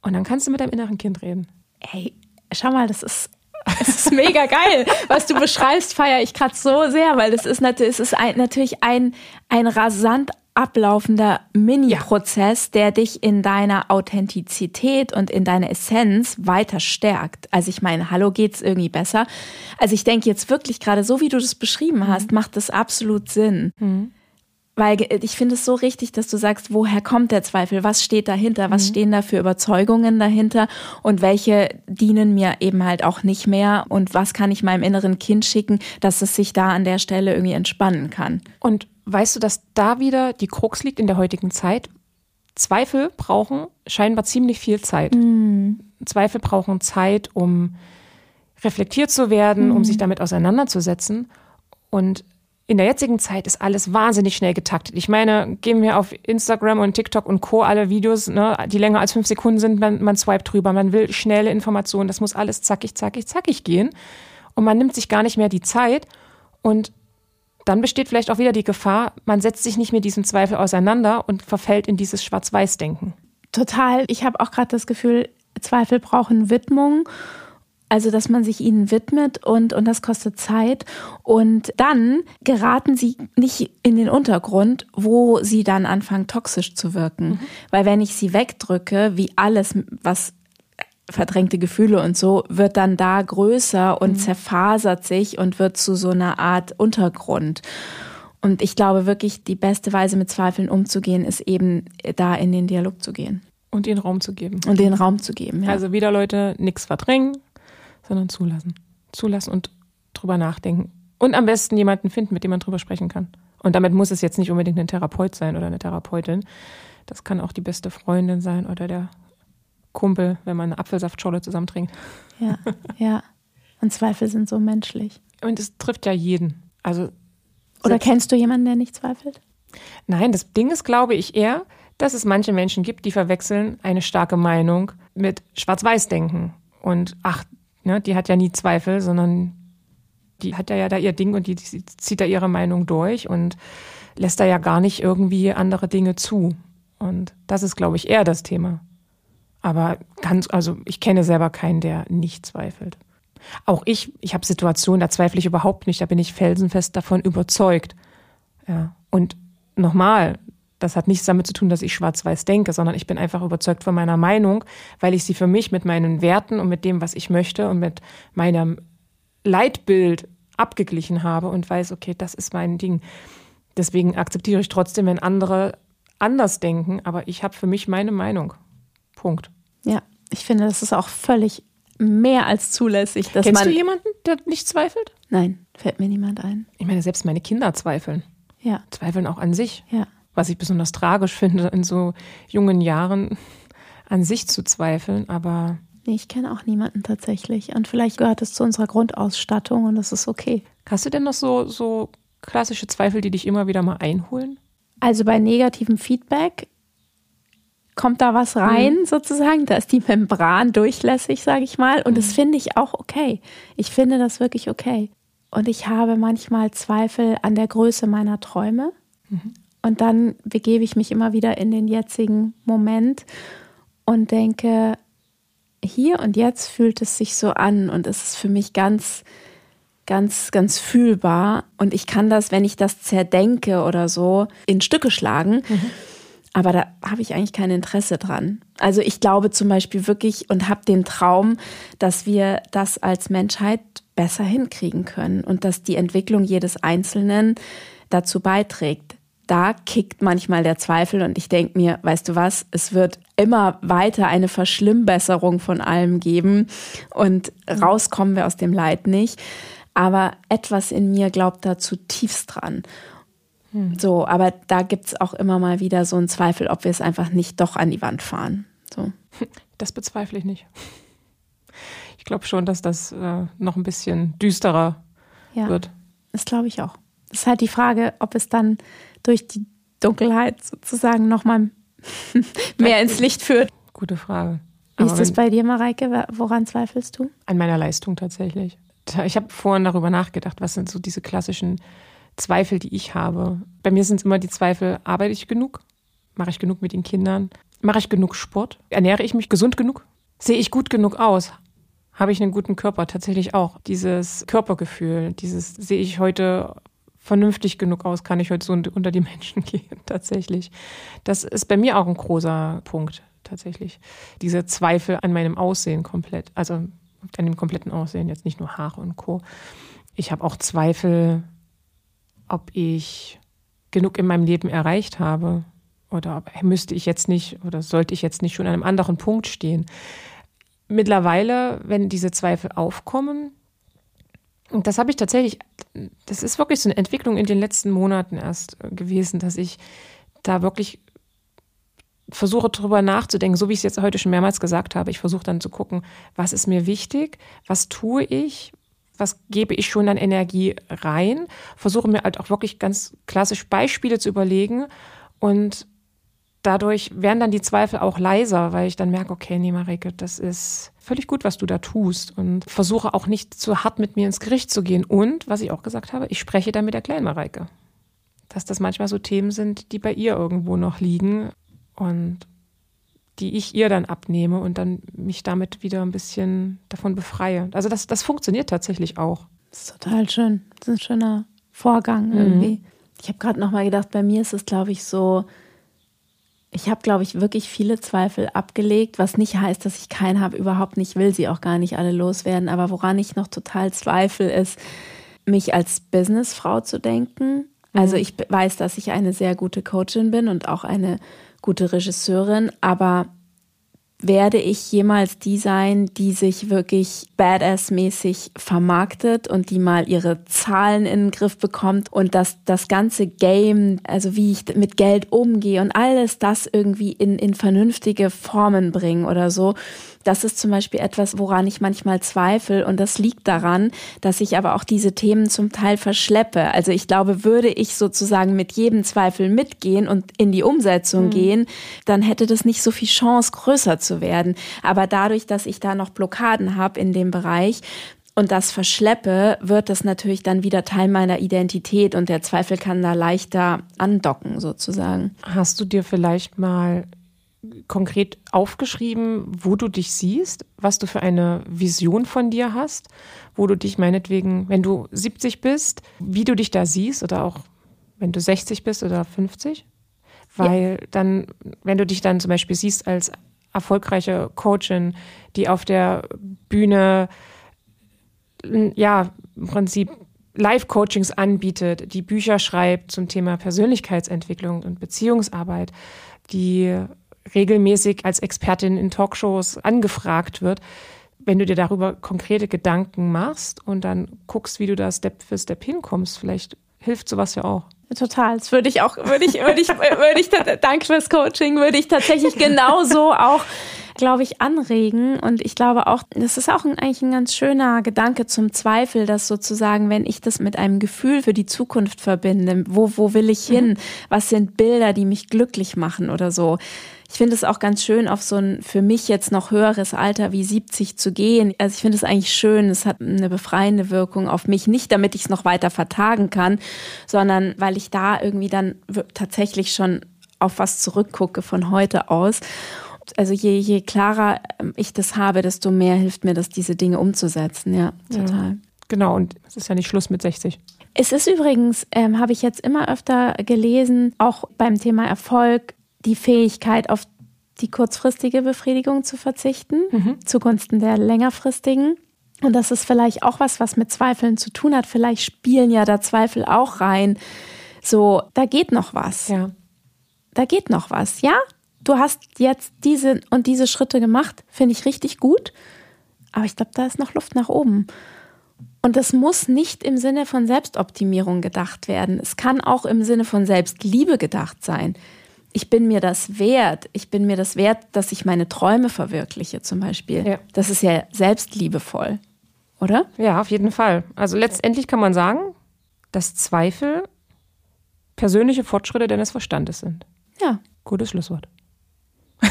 Und dann kannst du mit deinem inneren Kind reden. Ey, schau mal, das ist es ist mega geil. Was du beschreibst, feiere ich gerade so sehr, weil das ist natürlich, es ist ein, natürlich ein, ein rasant ablaufender Mini-Prozess, der dich in deiner Authentizität und in deiner Essenz weiter stärkt. Also ich meine, hallo geht's irgendwie besser. Also ich denke jetzt wirklich gerade so, wie du das beschrieben mhm. hast, macht das absolut Sinn. Mhm. Weil ich finde es so richtig, dass du sagst, woher kommt der Zweifel? Was steht dahinter? Was mhm. stehen da für Überzeugungen dahinter? Und welche dienen mir eben halt auch nicht mehr? Und was kann ich meinem inneren Kind schicken, dass es sich da an der Stelle irgendwie entspannen kann? Und weißt du, dass da wieder die Krux liegt in der heutigen Zeit? Zweifel brauchen scheinbar ziemlich viel Zeit. Mhm. Zweifel brauchen Zeit, um reflektiert zu werden, mhm. um sich damit auseinanderzusetzen. Und in der jetzigen Zeit ist alles wahnsinnig schnell getaktet. Ich meine, gehen wir auf Instagram und TikTok und Co. alle Videos, ne, die länger als fünf Sekunden sind, man, man swipet drüber, man will schnelle Informationen, das muss alles zackig, zackig, zackig gehen. Und man nimmt sich gar nicht mehr die Zeit. Und dann besteht vielleicht auch wieder die Gefahr, man setzt sich nicht mit diesem Zweifel auseinander und verfällt in dieses Schwarz-Weiß-Denken. Total. Ich habe auch gerade das Gefühl, Zweifel brauchen Widmung. Also, dass man sich ihnen widmet und, und das kostet Zeit. Und dann geraten sie nicht in den Untergrund, wo sie dann anfangen, toxisch zu wirken. Mhm. Weil wenn ich sie wegdrücke, wie alles, was verdrängte Gefühle und so, wird dann da größer und mhm. zerfasert sich und wird zu so einer Art Untergrund. Und ich glaube wirklich, die beste Weise mit Zweifeln umzugehen, ist eben da in den Dialog zu gehen. Und den Raum zu geben. Und den Raum zu geben, ja. Also wieder Leute, nichts verdrängen, sondern zulassen. Zulassen und drüber nachdenken. Und am besten jemanden finden, mit dem man drüber sprechen kann. Und damit muss es jetzt nicht unbedingt ein Therapeut sein oder eine Therapeutin. Das kann auch die beste Freundin sein oder der Kumpel, wenn man eine Apfelsaftscholle zusammen trinkt. Ja, ja. Und Zweifel sind so menschlich. Und es trifft ja jeden. Also Oder kennst du jemanden, der nicht zweifelt? Nein, das Ding ist, glaube ich, eher, dass es manche Menschen gibt, die verwechseln eine starke Meinung mit Schwarz-Weiß-Denken. Und ach, ne, die hat ja nie Zweifel, sondern die hat ja da ihr Ding und die, die zieht da ihre Meinung durch und lässt da ja gar nicht irgendwie andere Dinge zu. Und das ist, glaube ich, eher das Thema. Aber ganz, also ich kenne selber keinen, der nicht zweifelt. Auch ich, ich habe Situationen, da zweifle ich überhaupt nicht, da bin ich felsenfest davon überzeugt. Ja. Und nochmal, das hat nichts damit zu tun, dass ich schwarz-weiß denke, sondern ich bin einfach überzeugt von meiner Meinung, weil ich sie für mich mit meinen Werten und mit dem, was ich möchte und mit meinem Leitbild abgeglichen habe und weiß, okay, das ist mein Ding. Deswegen akzeptiere ich trotzdem, wenn andere anders denken, aber ich habe für mich meine Meinung. Punkt. Ja, ich finde, das ist auch völlig mehr als zulässig. Dass Kennst du jemanden, der nicht zweifelt? Nein, fällt mir niemand ein. Ich meine, selbst meine Kinder zweifeln. Ja. Zweifeln auch an sich. Ja. Was ich besonders tragisch finde, in so jungen Jahren an sich zu zweifeln, aber. Nee, ich kenne auch niemanden tatsächlich. Und vielleicht gehört es zu unserer Grundausstattung und das ist okay. Hast du denn noch so, so klassische Zweifel, die dich immer wieder mal einholen? Also bei negativem Feedback kommt da was rein mhm. sozusagen. Da ist die Membran durchlässig, sage ich mal. Und mhm. das finde ich auch okay. Ich finde das wirklich okay. Und ich habe manchmal Zweifel an der Größe meiner Träume. Mhm. Und dann begebe ich mich immer wieder in den jetzigen Moment und denke, hier und jetzt fühlt es sich so an und es ist für mich ganz, ganz, ganz fühlbar. Und ich kann das, wenn ich das zerdenke oder so, in Stücke schlagen. Mhm. Aber da habe ich eigentlich kein Interesse dran. Also ich glaube zum Beispiel wirklich und habe den Traum, dass wir das als Menschheit besser hinkriegen können und dass die Entwicklung jedes Einzelnen dazu beiträgt. Da kickt manchmal der Zweifel und ich denke mir, weißt du was, es wird immer weiter eine Verschlimmbesserung von allem geben und rauskommen wir aus dem Leid nicht. Aber etwas in mir glaubt da zutiefst dran. Hm. So, aber da gibt es auch immer mal wieder so einen Zweifel, ob wir es einfach nicht doch an die Wand fahren. So. Das bezweifle ich nicht. Ich glaube schon, dass das äh, noch ein bisschen düsterer ja, wird. Das glaube ich auch. Das ist halt die Frage, ob es dann durch die Dunkelheit sozusagen nochmal mehr ins Licht führt. Gute Frage. Wie ist das bei dir, Mareike? Woran zweifelst du? An meiner Leistung tatsächlich. Ich habe vorhin darüber nachgedacht, was sind so diese klassischen Zweifel, die ich habe. Bei mir sind es immer die Zweifel, arbeite ich genug? Mache ich genug mit den Kindern? Mache ich genug Sport? Ernähre ich mich gesund genug? Sehe ich gut genug aus? Habe ich einen guten Körper? Tatsächlich auch. Dieses Körpergefühl, dieses sehe ich heute vernünftig genug aus, kann ich heute so unter die Menschen gehen, tatsächlich. Das ist bei mir auch ein großer Punkt, tatsächlich. Diese Zweifel an meinem Aussehen komplett, also an dem kompletten Aussehen, jetzt nicht nur Haare und Co. Ich habe auch Zweifel, ob ich genug in meinem Leben erreicht habe oder müsste ich jetzt nicht oder sollte ich jetzt nicht schon an einem anderen Punkt stehen. Mittlerweile, wenn diese Zweifel aufkommen, und das habe ich tatsächlich, das ist wirklich so eine Entwicklung in den letzten Monaten erst gewesen, dass ich da wirklich versuche darüber nachzudenken, so wie ich es jetzt heute schon mehrmals gesagt habe. Ich versuche dann zu gucken, was ist mir wichtig, was tue ich, was gebe ich schon an Energie rein, versuche mir halt auch wirklich ganz klassisch Beispiele zu überlegen und dadurch werden dann die Zweifel auch leiser, weil ich dann merke, okay, nee, Marike, das ist völlig gut, was du da tust und versuche auch nicht zu hart mit mir ins Gericht zu gehen. Und, was ich auch gesagt habe, ich spreche dann mit der kleinen Mareike. Dass das manchmal so Themen sind, die bei ihr irgendwo noch liegen und die ich ihr dann abnehme und dann mich damit wieder ein bisschen davon befreie. Also das, das funktioniert tatsächlich auch. Das ist total schön. Das ist ein schöner Vorgang mhm. irgendwie. Mhm. Ich habe gerade nochmal gedacht, bei mir ist es, glaube ich, so, ich habe, glaube ich, wirklich viele Zweifel abgelegt, was nicht heißt, dass ich keinen habe, überhaupt nicht, will sie auch gar nicht alle loswerden. Aber woran ich noch total zweifle, ist, mich als Businessfrau zu denken. Also mhm. ich weiß, dass ich eine sehr gute Coachin bin und auch eine gute Regisseurin, aber werde ich jemals die sein, die sich wirklich badass-mäßig vermarktet und die mal ihre Zahlen in den Griff bekommt und dass das ganze Game, also wie ich mit Geld umgehe und alles das irgendwie in, in vernünftige Formen bringen oder so. Das ist zum Beispiel etwas, woran ich manchmal zweifle und das liegt daran, dass ich aber auch diese Themen zum Teil verschleppe. Also ich glaube, würde ich sozusagen mit jedem Zweifel mitgehen und in die Umsetzung mhm. gehen, dann hätte das nicht so viel Chance, größer zu werden. Aber dadurch, dass ich da noch Blockaden habe in dem Bereich, und das verschleppe, wird das natürlich dann wieder Teil meiner Identität und der Zweifel kann da leichter andocken sozusagen. Hast du dir vielleicht mal konkret aufgeschrieben, wo du dich siehst, was du für eine Vision von dir hast, wo du dich meinetwegen, wenn du 70 bist, wie du dich da siehst oder auch wenn du 60 bist oder 50? Weil ja. dann, wenn du dich dann zum Beispiel siehst als erfolgreiche Coachin, die auf der Bühne, ja, im Prinzip Live-Coachings anbietet, die Bücher schreibt zum Thema Persönlichkeitsentwicklung und Beziehungsarbeit, die regelmäßig als Expertin in Talkshows angefragt wird, wenn du dir darüber konkrete Gedanken machst und dann guckst, wie du da Step für Step hinkommst, vielleicht hilft sowas ja auch. Total. Das würde ich auch, würde ich, würde ich, würde ich, danke fürs Coaching, würde ich tatsächlich genauso auch glaube ich, anregen. Und ich glaube auch, das ist auch ein, eigentlich ein ganz schöner Gedanke zum Zweifel, dass sozusagen, wenn ich das mit einem Gefühl für die Zukunft verbinde, wo, wo will ich hin? Mhm. Was sind Bilder, die mich glücklich machen oder so? Ich finde es auch ganz schön, auf so ein für mich jetzt noch höheres Alter wie 70 zu gehen. Also ich finde es eigentlich schön. Es hat eine befreiende Wirkung auf mich. Nicht, damit ich es noch weiter vertagen kann, sondern weil ich da irgendwie dann tatsächlich schon auf was zurückgucke von heute aus. Also je, je klarer ähm, ich das habe, desto mehr hilft mir das, diese Dinge umzusetzen. Ja, total. Ja, genau, und es ist ja nicht Schluss mit 60. Es ist übrigens, ähm, habe ich jetzt immer öfter gelesen, auch beim Thema Erfolg, die Fähigkeit, auf die kurzfristige Befriedigung zu verzichten, mhm. zugunsten der längerfristigen. Und das ist vielleicht auch was, was mit Zweifeln zu tun hat. Vielleicht spielen ja da Zweifel auch rein. So, da geht noch was. Ja. Da geht noch was. Ja, du hast jetzt diese und diese Schritte gemacht, finde ich richtig gut. Aber ich glaube, da ist noch Luft nach oben. Und das muss nicht im Sinne von Selbstoptimierung gedacht werden. Es kann auch im Sinne von Selbstliebe gedacht sein ich bin mir das wert. Ich bin mir das wert, dass ich meine Träume verwirkliche, zum Beispiel. Ja. Das ist ja selbstliebevoll, oder? Ja, auf jeden Fall. Also letztendlich kann man sagen, dass Zweifel persönliche Fortschritte deines Verstandes sind. Ja. Gutes Schlusswort.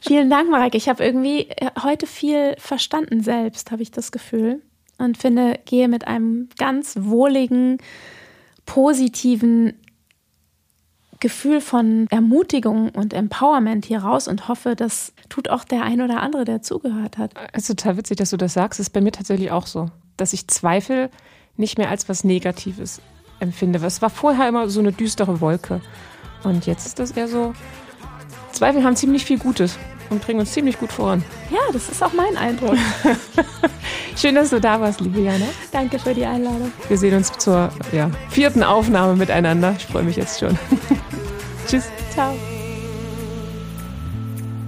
Vielen Dank, Mareike. Ich habe irgendwie äh, heute viel verstanden selbst, habe ich das Gefühl. Und finde, gehe mit einem ganz wohligen, positiven Gefühl von Ermutigung und Empowerment hier raus und hoffe, das tut auch der ein oder andere, der zugehört hat. Es ist total witzig, dass du das sagst. Es ist bei mir tatsächlich auch so, dass ich Zweifel nicht mehr als was Negatives empfinde. Es war vorher immer so eine düstere Wolke. Und jetzt ist das eher so, Zweifel haben ziemlich viel Gutes und bringen uns ziemlich gut voran. Ja, das ist auch mein Eindruck. Schön, dass du da warst, liebe Jana. Danke für die Einladung. Wir sehen uns zur ja, vierten Aufnahme miteinander. Ich freue mich jetzt schon. Tschüss. Ciao.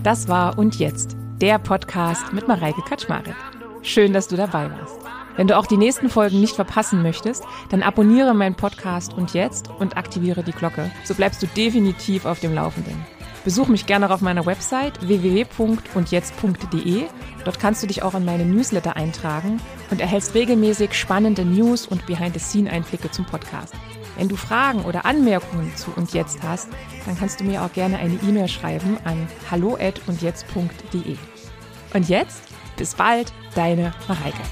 Das war Und Jetzt, der Podcast mit Mareike Kaczmarek. Schön, dass du dabei warst. Wenn du auch die nächsten Folgen nicht verpassen möchtest, dann abonniere meinen Podcast Und Jetzt und aktiviere die Glocke. So bleibst du definitiv auf dem Laufenden. Besuch mich gerne auf meiner Website www.undjetzt.de. Dort kannst du dich auch in meine Newsletter eintragen und erhältst regelmäßig spannende News und Behind-the-Scene-Einblicke zum Podcast. Wenn du Fragen oder Anmerkungen zu und jetzt hast, dann kannst du mir auch gerne eine E-Mail schreiben an hallo@undjetzt.de. Und jetzt bis bald, deine Mareike.